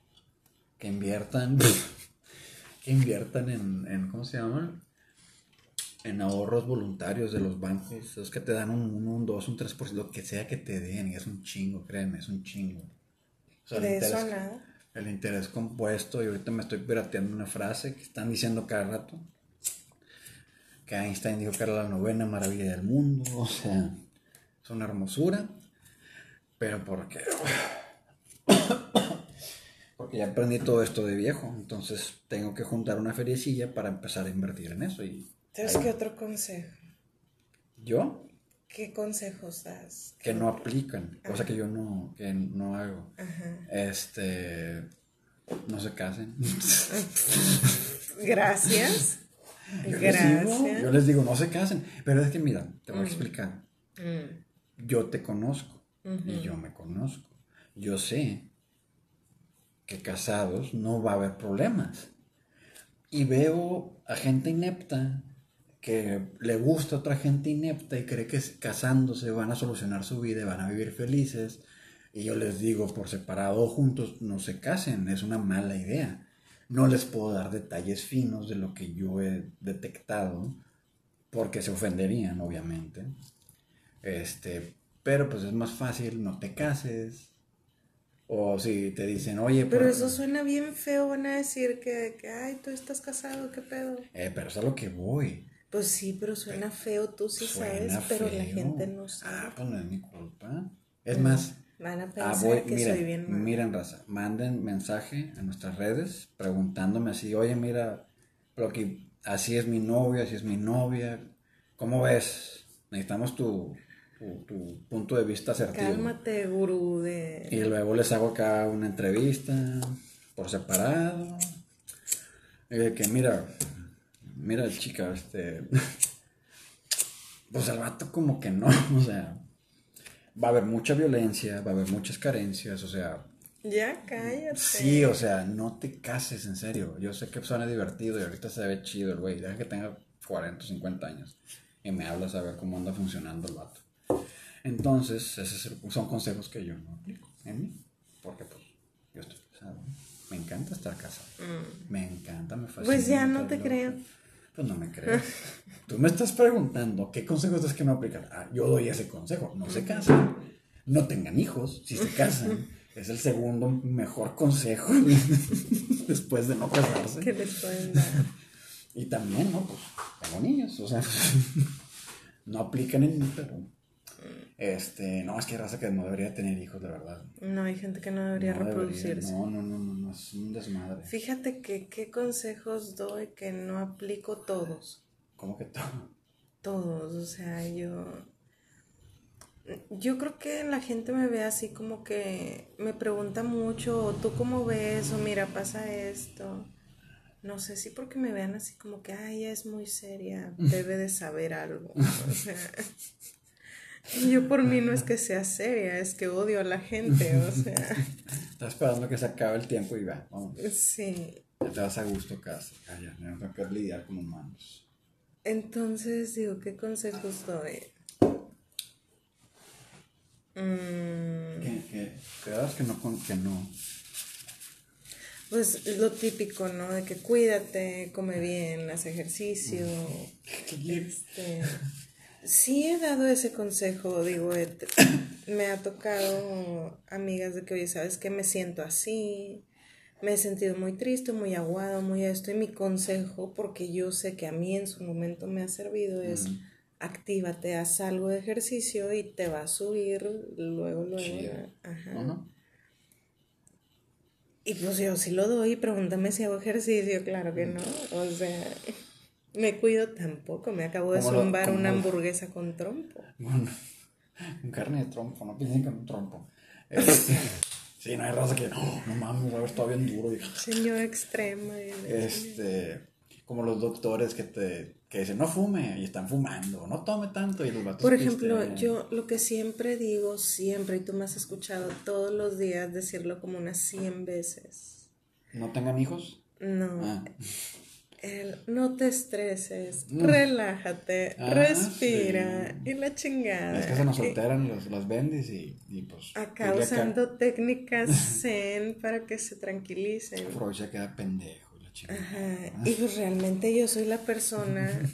Que inviertan. que inviertan en, en. ¿Cómo se llaman? En ahorros voluntarios de los bancos. Esos que te dan un 1, un 2, un 3%, lo que sea que te den. Y es un chingo, créeme, es un chingo. O sea, de eso nada. El interés compuesto, y ahorita me estoy pirateando una frase que están diciendo cada rato. Que Einstein dijo que era la novena maravilla del mundo. O sea, es una hermosura. Pero porque. Porque ya aprendí todo esto de viejo. Entonces tengo que juntar una feriecilla para empezar a invertir en eso. Y Entonces, ¿qué otro consejo? yo, ¿Qué consejos das? que no aplican. Cosa que yo no, que no hago. Ajá. Este. No se casen. Gracias. Yo les, digo, yo les digo, no se casen. Pero es que, mira, te voy a explicar. Mm, Yo te conozco y yo me conozco. Yo sé que casados no va a haber problemas. Y veo a gente inepta que le gusta a otra gente inepta y cree que casándose van a solucionar su vida y van a vivir felices. Y yo les digo, por separado o juntos, no se casen, es una mala idea. No les puedo dar detalles finos de lo que yo he detectado, porque se ofenderían, obviamente. Este, pero pues es más fácil, no te cases. O si te dicen, oye, Pero por- eso suena bien feo, van a decir que, que, ay, tú estás casado, ¿qué pedo? Eh, pero es a lo que voy. Pues sí, pero suena feo, tú sí Suena sabes, pero la gente no sabe. Ah, pues no es mi culpa. Es más, Van a ah, pensar voy- que miren, soy bien mal. miren, raza, manden mensaje a nuestras redes preguntándome así, oye, mira, pero que así es mi novio, así es mi novia. ¿Cómo ves? Necesitamos tu, tu, tu punto de vista asertivo. Cálmate, gurú de... Y luego les hago acá una entrevista por separado. Y de que mira, mira chica, este. Pues el vato como que no, o sea. Va a haber mucha violencia, va a haber muchas carencias, o sea. Ya, cállate. Sí, o sea, no te cases, en serio. Yo sé que suena divertido y ahorita se ve chido el güey. Deja que tenga 40 o 50 años. Y me hablas a ver cómo anda funcionando el vato. Entonces, esos son consejos que yo no aplico en mí. Porque pues, yo estoy casado. Me encanta estar casado. Me encanta, me fascina. Mm. Pues ya no te loco. creo. Pues no me crees. Tú me estás preguntando qué consejos es que no aplican. Ah, yo doy ese consejo. No se casen. No tengan hijos. Si se casan, es el segundo mejor consejo después de no casarse. ¿Qué les pueden dar? Y también, ¿no? Pues tengo niños. O sea, no aplican en mí, pero. Este, no, es que hay raza que no debería tener hijos, de verdad. No, hay gente que no debería No reproducirse. No, no, no, no, no, es un desmadre. Fíjate que qué consejos doy que no aplico todos. ¿Cómo que todo? Todos, o sea, yo Yo creo que la gente me ve así como que me pregunta mucho, ¿tú cómo ves? O mira, pasa esto. No sé si porque me vean así como que, ay, ella es muy seria, debe de saber algo. O sea, yo por mí no es que sea seria, es que odio a la gente, o sea. Estás esperando que se acabe el tiempo y va, vamos. Sí. Ya te vas a gusto casa. Ya, ya no tengo que lidiar con humanos. Entonces, digo, ¿qué consejos doy? Mm, ¿Qué, qué? ¿Creas que no, con- que no? pues lo típico, ¿no? De que cuídate, come bien, haz ejercicio. Este, sí he dado ese consejo, digo, he- me ha tocado amigas de que, oye, ¿sabes qué? Me siento así, me he sentido muy triste, muy aguado, muy esto, y mi consejo, porque yo sé que a mí en su momento me ha servido, es actívate, haz algo de ejercicio y te va a subir luego, luego. Chido. Ajá. Y pues yo sí lo doy, pregúntame si hago ejercicio, claro que no. O sea, me cuido tampoco, me acabo de ¿Cómo lo- zumbar cómo una lo- hamburguesa con trompo. Bueno, un carne de trompo, no piensen que un trompo. Este, sí, no hay raza que, no, no mames, a ver, está bien duro. y- Señora extrema. chingada. Este, como los doctores que te que dicen, no fume, y están fumando, no tome tanto, y los vatos Por ejemplo, pistean. yo lo que siempre digo, siempre, y tú me has escuchado todos los días decirlo como unas 100 veces. ¿No tengan hijos? No, Ah, el no te estreses, Mm. relájate, Ah, respira, sí. y la chingada. es que se nos Y- solteran los, las bendis y, y pues... Acá dile usando técnicas zen para que se tranquilicen. Aprovecha que queda pendejo y la chingada. Ajá. Y pues realmente yo soy la persona.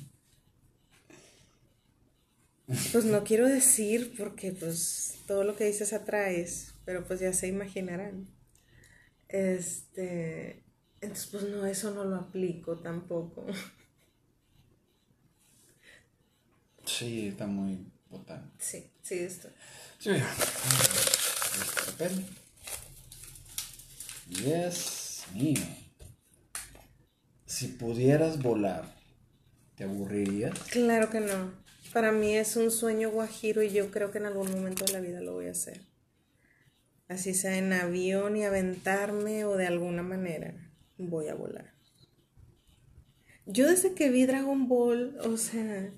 Pues no quiero decir porque pues todo lo que dices atraes, pero pues ya se imaginarán. Este, entonces pues no, eso no lo aplico tampoco. Sí, está muy potente. Sí, sí, esto. Sí, mira. Este papel. Dios mío. Si pudieras volar, ¿te aburrirías? Claro que no. Para mí es un sueño guajiro y yo creo que en algún momento de la vida lo voy a hacer. Así sea en avión y aventarme o de alguna manera voy a volar. Yo desde que vi Dragon Ball, o sea,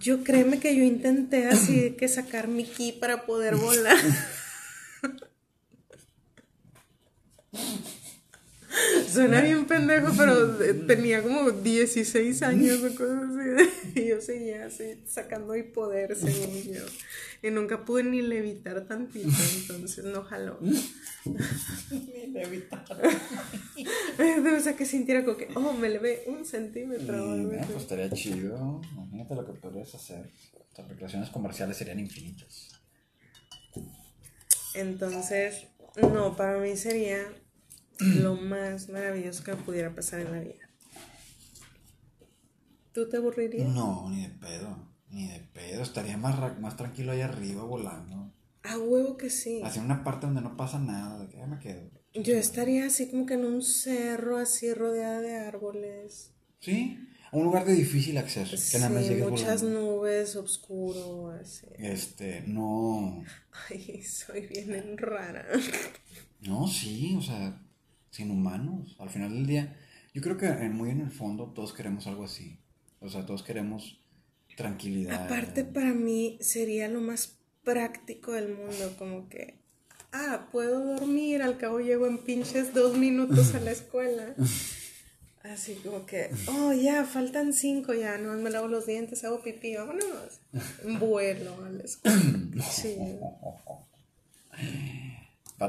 yo créeme que yo intenté así que sacar mi ki para poder volar. Suena bien pendejo, pero de- tenía como 16 años o cosas así. Y yo seguía así sacando mi poder, según yo. Y nunca pude ni levitar tantito, entonces no jaló. Ni levitar. O sea, que sintiera como que, oh, me levé un centímetro. pues estaría chido. Imagínate lo que podrías hacer. Las aplicaciones comerciales serían infinitas. Entonces, no, para mí sería lo más maravilloso que pudiera pasar en la vida. ¿Tú te aburrirías? No, ni de pedo. Ni de pedo. Estaría más, más tranquilo ahí arriba volando. A huevo que sí. Hacia una parte donde no pasa nada. Ya me quedo. Yo estaría así como que en un cerro así rodeada de árboles. Sí. Un lugar de difícil acceso. Sí, muchas volando. nubes, oscuro, así. Este, no. Ay, soy bien rara. No, sí, o sea, sin humanos. Al final del día, yo creo que en- muy en el fondo todos queremos algo así. O sea, todos queremos tranquilidad. Aparte, para mí sería lo más práctico del mundo, como que, ah, puedo dormir, al cabo llego en pinches dos minutos a la escuela. Así como que, oh, ya, faltan cinco, ya, no me lavo los dientes, hago pipí, vámonos. Vuelo a la escuela. Sí,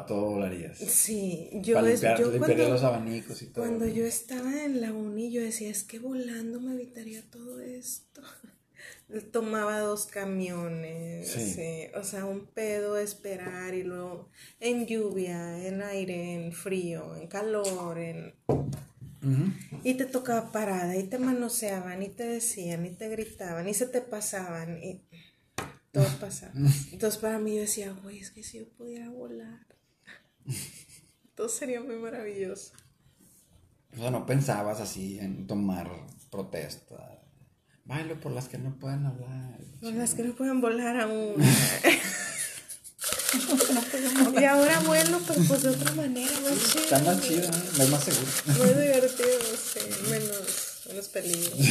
Todo volarías. sí, yo, Para limpiar, yo cuando, los abanicos y todo. cuando yo estaba en la uni, yo decía, es que volando me evitaría todo esto. Tomaba dos camiones, Sí. sí, o sea, un pedo esperar y luego en lluvia, en aire, en frío, en calor, en... Y te tocaba parada y te manoseaban y te decían y te gritaban y se te pasaban y todo pasaba. Entonces para mí yo decía, güey, es que si yo pudiera volar, todo sería muy maravilloso. O sea, no pensabas así en tomar protesta. Bailo por las que no pueden hablar. Por las que no pueden volar aún. y ahora vuelo, pero pues de otra manera, más chido. Está más chido, ¿eh? es más seguro. Muy divertido, sí, menos, menos peligro.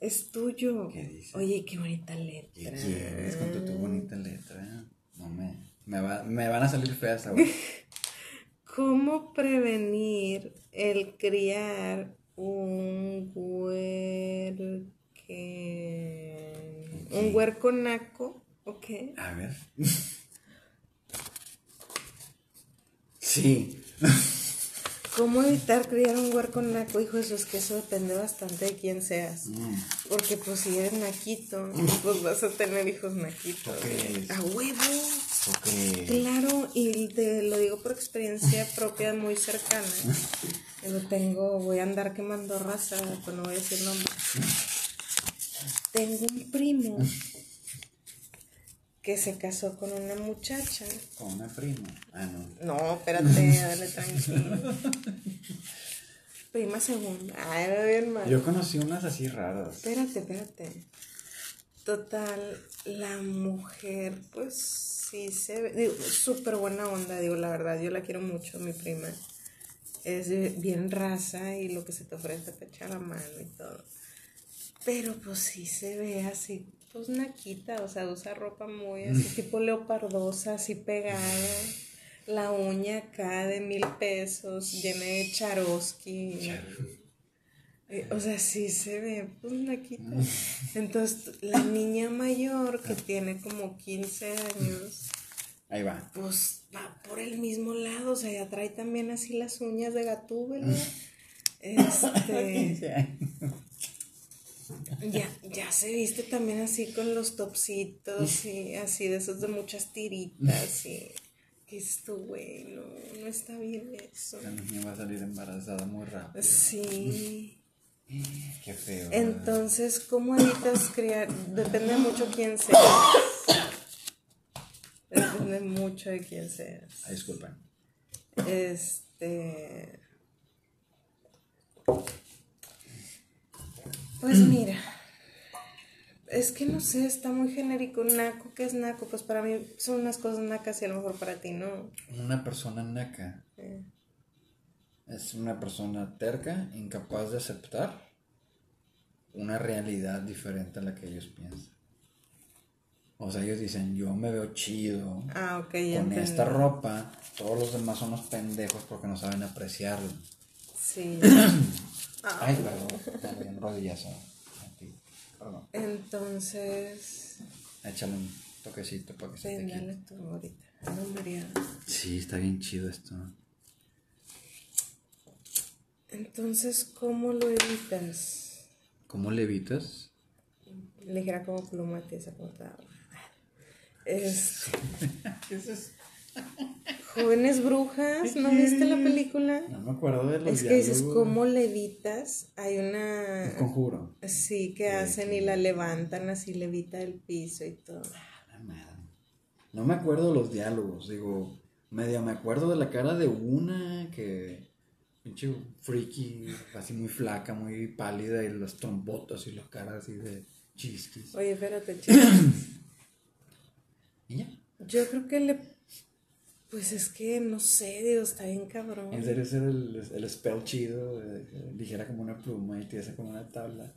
Es tuyo. ¿Qué dice? Oye, qué bonita ¿Qué letra. quieres con tu, tu bonita letra? No me, me, va- me van a salir feas ahora. ¿Cómo prevenir el criar un huerque... un huerco naco? ¿Ok? A ver. Sí. ¿Cómo evitar criar un huerco naco? Hijo, eso es que eso depende bastante de quién seas. Mm. Porque pues si eres naquito, pues vas a tener hijos naquitos. A huevo. Claro, y te lo digo por experiencia propia muy cercana. Yo tengo, voy a andar quemando raza, pues no voy a decir nombre. Tengo un primo que se casó con una muchacha. Con una prima. Ah, no. No, espérate, dale tranquilo. Prima segunda. Ay, bien mal. Yo conocí unas así raras. Espérate, espérate. Total, la mujer, pues sí se ve, digo, súper buena onda, digo, la verdad, yo la quiero mucho, mi prima. Es bien raza y lo que se te ofrece te echa la mano y todo. Pero pues sí se ve así, pues naquita, o sea, usa ropa muy así, tipo leopardosa, así pegada. La uña acá de mil pesos, llena de Charosky. Eh, O sea, sí se ve, pues naquita. Entonces, la niña mayor que tiene como 15 años, Ahí va. pues va por el mismo lado, o sea, ya trae también así las uñas de gatúbela. Este, ya, ya se viste también así con los topsitos y así de esos de muchas tiritas y que esto, güey, no, no está bien eso. La niña va a salir embarazada muy rápido. Sí. Qué feo. Entonces, ¿cómo evitas criar? Depende mucho quién seas. Depende mucho de quién seas. Ah, disculpen. Este. Pues mira. Es que no sé, está muy genérico. Naco, ¿qué es naco? Pues para mí son unas cosas nacas y a lo mejor para ti no. Una persona naca Eh, es una persona terca, incapaz de aceptar una realidad diferente a la que ellos piensan. O sea, ellos dicen, yo me veo chido Ah, ok, ya con entendí. esta ropa, todos los demás son unos pendejos porque no saben apreciarlo. Sí. Ay, perdón, un rodillazo. Perdón. Entonces. Échale un toquecito para que se te Ven, quite. dale tú ahorita. No, María. Sí, está bien chido esto. Entonces, ¿cómo lo evitas? ¿Cómo le evitas? Ligera como pluma, tabla. Es... ¿Qué es eso? Jóvenes brujas, ¿no viste la película? No me acuerdo de los Es que dices, diálogos. ¿cómo le evitas? Hay Un una... conjuro. Sí, que hacen y la levantan así, levita el piso y todo. La madre. No me acuerdo de los diálogos, digo, medio me acuerdo de la cara de una que pinche freaky, así muy flaca, muy pálida y los trombotos y las caras así de chisquis. Oye, espérate, ya. Yo creo que le... Pues es que, no sé, digo, está bien cabrón. En serio, ese era el, el spell chido, eh, ligera como una pluma y tiesa como una tabla.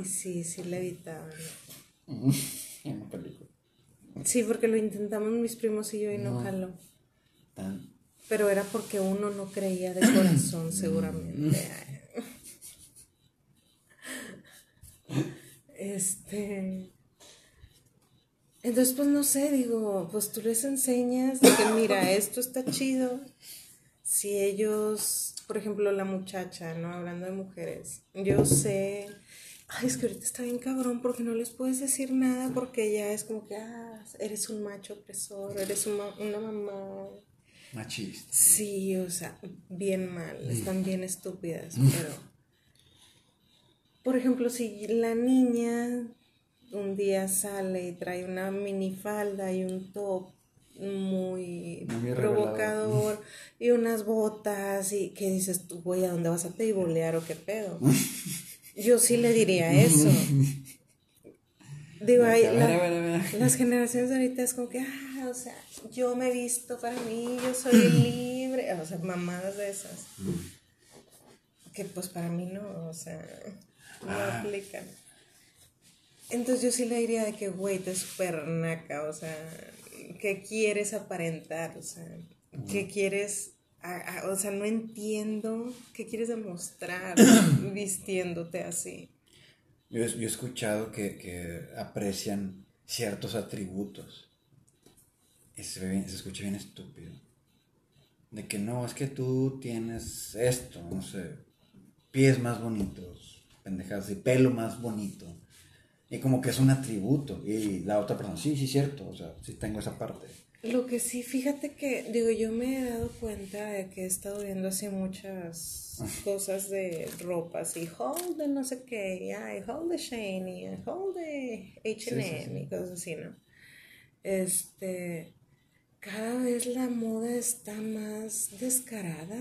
Y sí, sí le evitaban. en la película. Sí, porque lo intentamos mis primos y yo y no, No. jaló. Tan- Pero era porque uno no creía de corazón, seguramente. Este. Entonces, pues no sé, digo, pues tú les enseñas de que mira, esto está chido. Si ellos, por ejemplo, la muchacha, ¿no? Hablando de mujeres, yo sé. Ay, es que ahorita está bien cabrón porque no les puedes decir nada porque ya es como que, ah, eres un macho opresor, eres una mamá. Machista. Sí, o sea, bien mal, están bien estúpidas, pero... Por ejemplo, si la niña un día sale y trae una minifalda y un top muy, Muy provocador y unas botas y que dices tú, güey, ¿a dónde vas a peibolear o qué pedo? Yo sí le diría eso. Digo, A hay ver, la- a ver, a ver. las generaciones de ahorita es como que, ah, o sea, yo me he visto para mí, yo soy libre, o sea, mamadas de esas. Que pues para mí no, o sea, no Ah. aplican. Entonces yo sí le diría de que, güey, te super naca, o sea, ¿qué quieres aparentar? O sea, ¿qué quieres? a- a- o sea, no entiendo qué quieres demostrar vistiéndote así. Yo, he- yo he escuchado que, que aprecian ciertos atributos. Y se, ve bien- se escucha bien estúpido. De que no, es que tú tienes esto, no sé, pies más bonitos, pendejadas, y pelo más bonito. Y como que es un atributo. Y la otra persona, sí, sí, cierto, o sea, sí tengo esa parte. Lo que sí, fíjate que, digo, yo me he dado cuenta de que he estado viendo así muchas cosas de ropa, así, hold de no sé qué, ay, hold de Shane, hold de H&M, y cosas así, ¿no? Este, cada vez la moda está más descarada.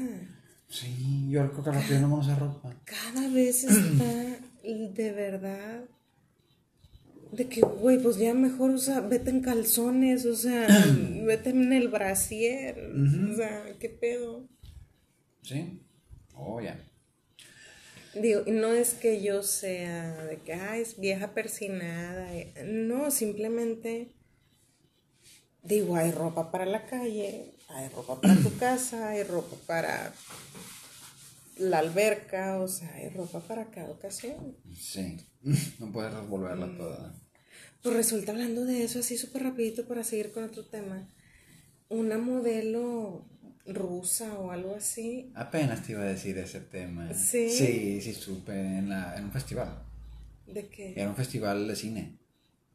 Sí, yo creo que rápido no vamos a ropa. Cada vez está de verdad de que, güey, pues ya mejor, o sea, vete en calzones, o sea, vete en el brasier, o sea, qué pedo. ¿Sí? Oh, ya. Digo, no es que yo sea de que, ah, es vieja persinada, eh, no, simplemente, digo, hay ropa para la calle, hay ropa para tu casa, hay ropa para la alberca, o sea, hay ropa para cada ocasión. Sí. No puedes revolverla toda. Pues resulta hablando de eso así súper rapidito para seguir con otro tema. Una modelo rusa o algo así. Apenas te iba a decir ese tema. Sí. Sí, sí, supe en, la, en un festival. ¿De qué? Era un festival de cine.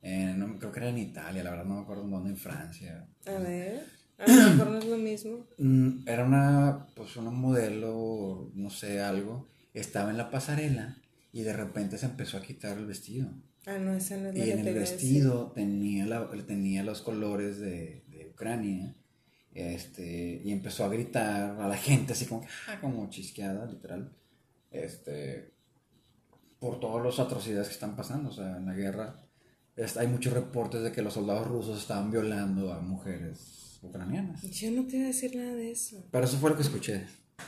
En- no, creo que era en Italia, la verdad no me acuerdo en dónde, en Francia. A ver, a lo mejor no es lo mismo. Mm, Era una, pues una modelo, no sé, algo. Estaba en la pasarela y de repente se empezó a quitar el vestido. Ah, no, esa no es la Y en el vestido tenía, la, tenía los colores de, de Ucrania. Este, y empezó a gritar a la gente así como, ah, como chisqueada, literal. Este, por todas las atrocidades que están pasando. O sea, en la guerra es- hay muchos reportes de que los soldados rusos estaban violando a mujeres ucranianas. Yo no te iba a decir nada de eso. Pero eso fue lo que escuché.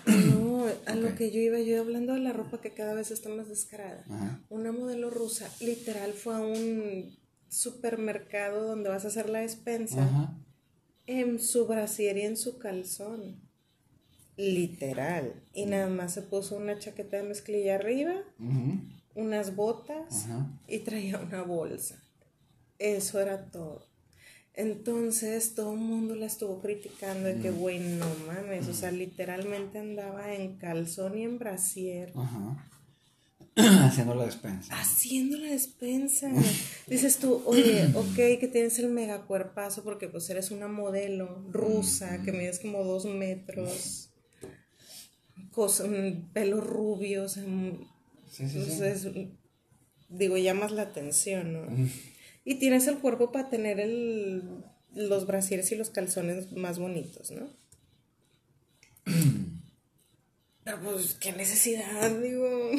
No, a lo que yo iba, yo hablando de la ropa que cada vez está más descarada. Ajá. Una modelo rusa, literal, fue a un supermercado donde vas a hacer la despensa. Ajá. en su brasier y en su calzón. Literal. Y nada más se puso una chaqueta de mezclilla arriba, unas botas y traía una bolsa. Eso era todo. Entonces todo el mundo la estuvo criticando de que, Mm. güey, no mames. O sea, literalmente andaba en calzón y en brasier. Ajá. Haciendo la despensa. Haciendo la despensa. Dices tú, oye, ok, que tienes el mega cuerpazo porque pues eres una modelo rusa que mides como dos metros, cosa, un pelo rubio, o sea, un- Sí, sí, sí. entonces, digo, llamas la atención, ¿no? Y tienes el cuerpo para tener el, los brasieres y los calzones más bonitos, ¿no? Pero pues, qué necesidad, digo.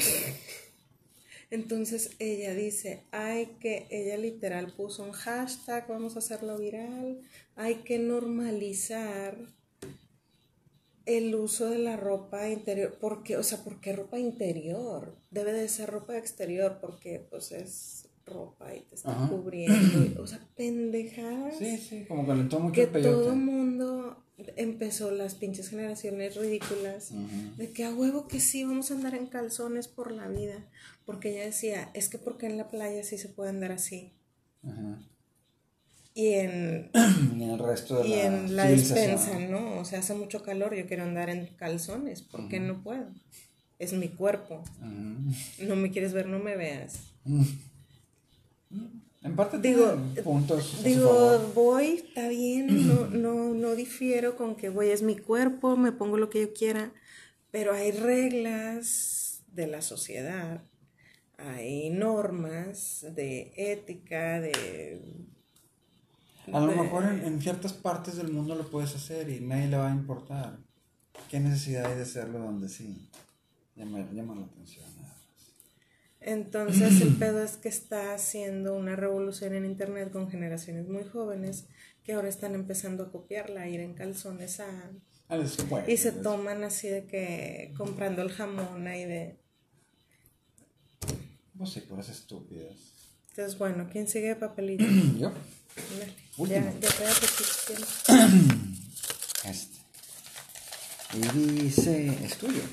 Entonces ella dice, hay que, ella literal puso un hashtag, vamos a hacerlo viral, hay que normalizar el uso de la ropa interior, porque, o sea, ¿por qué ropa interior? Debe de ser ropa exterior, porque pues es ropa y te está Ajá. cubriendo, o sea, pendejadas Sí, sí, como que le entró mucho que el peyote. todo el mundo empezó las pinches generaciones ridículas Ujú. de que a huevo que sí vamos a andar en calzones por la vida porque ella decía es que porque en la playa sí se puede andar así Ajá. y en Y en el resto de y la, en la despensa no o sea hace mucho calor yo quiero andar en calzones ¿por qué no puedo? es mi cuerpo no me quieres ver no me veas En parte Digo, puntos Digo, voy, está bien, no, no, no difiero con que, güey, es mi cuerpo, me pongo lo que yo quiera, pero hay reglas de la sociedad, hay normas de ética, de... A lo mejor en, en, ciertas partes del mundo lo puedes hacer y nadie le va a importar. ¿Qué necesidad hay de hacerlo donde sí? Llama, llama la atención. Entonces el pedo es que está haciendo una revolución en internet con generaciones muy jóvenes que ahora están empezando a copiarla, ir en calzones a... Ah, y se toman así de que comprando el jamón ahí de... No sé, por esas estúpidas. Entonces, bueno, ¿quién sigue papelito? Yo. Ya, ya te Este. Y dice, es tuyo.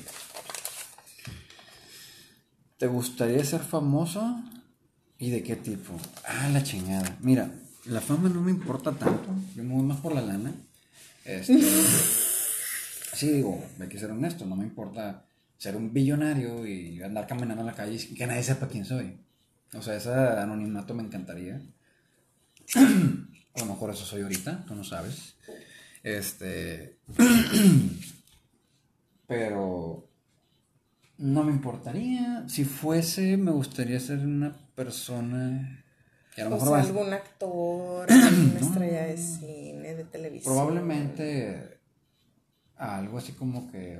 ¿Te gustaría ser famoso? ¿Y de qué tipo? Ah, la chingada. Mira, la fama no me importa tanto. Yo me voy más por la lana. Este, sí, digo, hay que ser honesto. No me importa ser un billonario y andar caminando en la calle y que nadie sepa quién soy. O sea, ese anonimato me encantaría. A lo mejor eso soy ahorita, tú no sabes. Este. Pero. No me importaría. Si fuese, me gustaría ser una persona. Que a lo mejor algún actor, una estrella de cine, de televisión. Probablemente algo así como que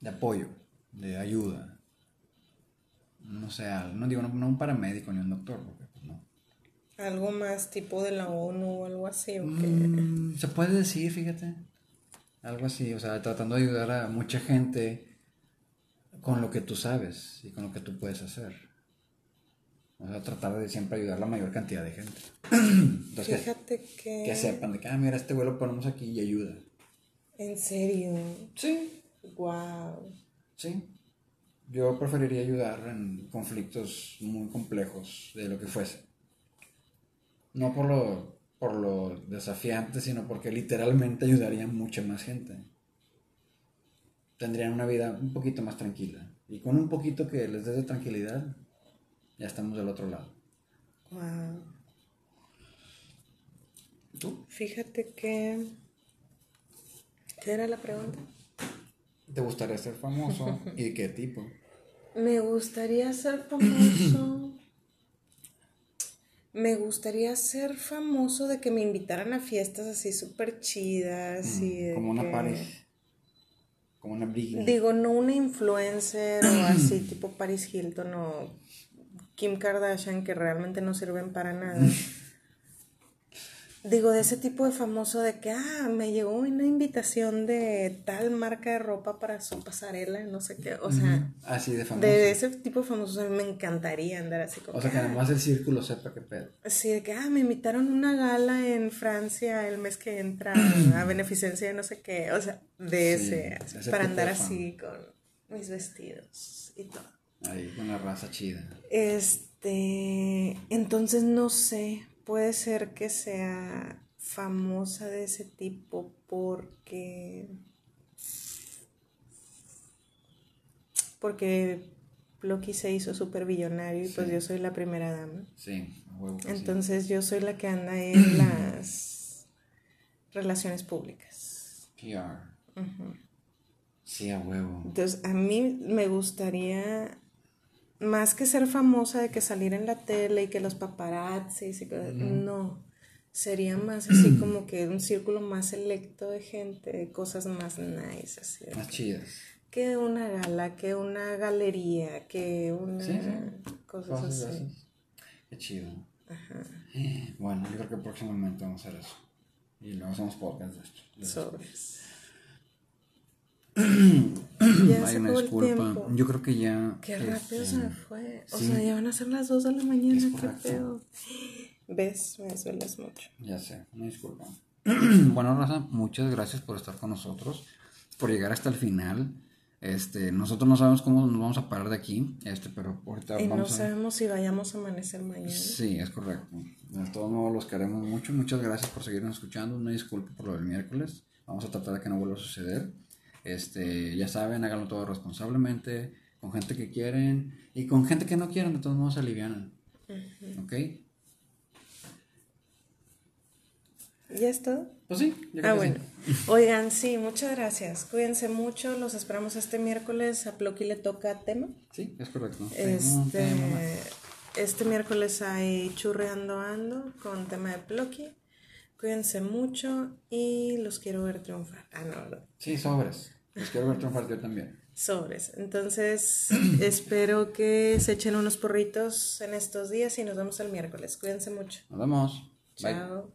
de apoyo, de ayuda. No sé, no digo, no, un paramédico ni un doctor, porque pues no. Algo más tipo de la ONU o algo así, ¿o mm, Se puede decir, fíjate. Algo así, o sea, tratando de ayudar a mucha gente con lo que tú sabes y con lo que tú puedes hacer. O sea, tratar de siempre ayudar a la mayor cantidad de gente. Fíjate que, que... sepan de que, ah, mira, este vuelo ponemos aquí y ayuda. ¿En serio? Sí. Wow. Sí. Yo preferiría ayudar en conflictos muy complejos de lo que fuese. No por lo, por lo desafiante, sino porque literalmente ayudaría a mucha más gente. Tendrían una vida un poquito más tranquila. Y con un poquito que les dé de tranquilidad, ya estamos del otro lado. Wow. ¿Tú? Fíjate que. ¿Qué era la pregunta? ¿Te gustaría ser famoso? ¿Y de qué tipo? Me gustaría ser famoso. me gustaría ser famoso de que me invitaran a fiestas así súper chidas. y mm, como una Paris. Como una. Digo, no una influencer o así, tipo Paris Hilton o Kim Kardashian, que realmente no sirven para nada. Digo, de ese tipo de famoso de que, ah, me llegó una invitación de tal marca de ropa para su pasarela, no sé qué, o sea... Así de famoso. De, ese tipo de famoso me encantaría andar así como... O sea, que, además el círculo sepa qué pedo. Sí, de que, ah, me invitaron a una gala en Francia el mes que entra a beneficencia de no sé qué, o sea, de ese, para andar así con mis vestidos y todo. Ahí, con la raza chida. Este, entonces no sé, puede ser que sea famosa de ese tipo porque porque Loki se hizo súper billonario y pues yo soy la primera dama. Sí, Entonces yo soy la que anda en las relaciones públicas. PR. Sí, a huevo. Entonces a mí me gustaría más que ser famosa de que salir en la tele y que los paparazzis y no, sería más así como que un círculo más selecto de gente, cosas más nice, así. Más chidas. Que una gala, que una galería, que una cosas, así. Qué chido. Ajá. Eh, bueno, yo creo que próximamente vamos a hacer eso. Y luego hacemos podcast de esto. Sobres. Ya Ay, me disculpa. Yo creo que ya. Qué rápido se me este, fue. O sea, ya van a ser las 2 de la mañana. Qué pedo. ¿Ves? Me suelas mucho. Ya sé, me disculpa. bueno, Raza, muchas gracias por estar con nosotros, por llegar hasta el final. Este, nosotros no sabemos cómo nos vamos a parar de aquí, este, pero ahorita y no sabemos si vayamos a amanecer mañana. Sí, es correcto. De todos modos los queremos mucho. Muchas gracias por seguirnos escuchando. Una disculpa por lo del miércoles. Vamos a tratar de que no vuelva a suceder. Este, ya saben, háganlo todo responsablemente, con gente que quieren y con gente que no quieren, de todos modos se alivianan. ¿Ok? ¿Ya es todo? Pues sí. ah, bueno. Oigan, sí, muchas gracias. Cuídense mucho. Los esperamos este miércoles. A Ploqui le toca tema. Sí, es correcto. Este, este miércoles hay Churreando Ando con tema de Ploqui. Cuídense mucho y los quiero ver triunfar. Ah, no, ¿verdad? Sí, sobres. Los quiero ver triunfar yo también. Sobres. Entonces, espero que se echen unos porritos en estos días y nos vemos el miércoles. Cuídense mucho. Nos vemos. Bye. Chao.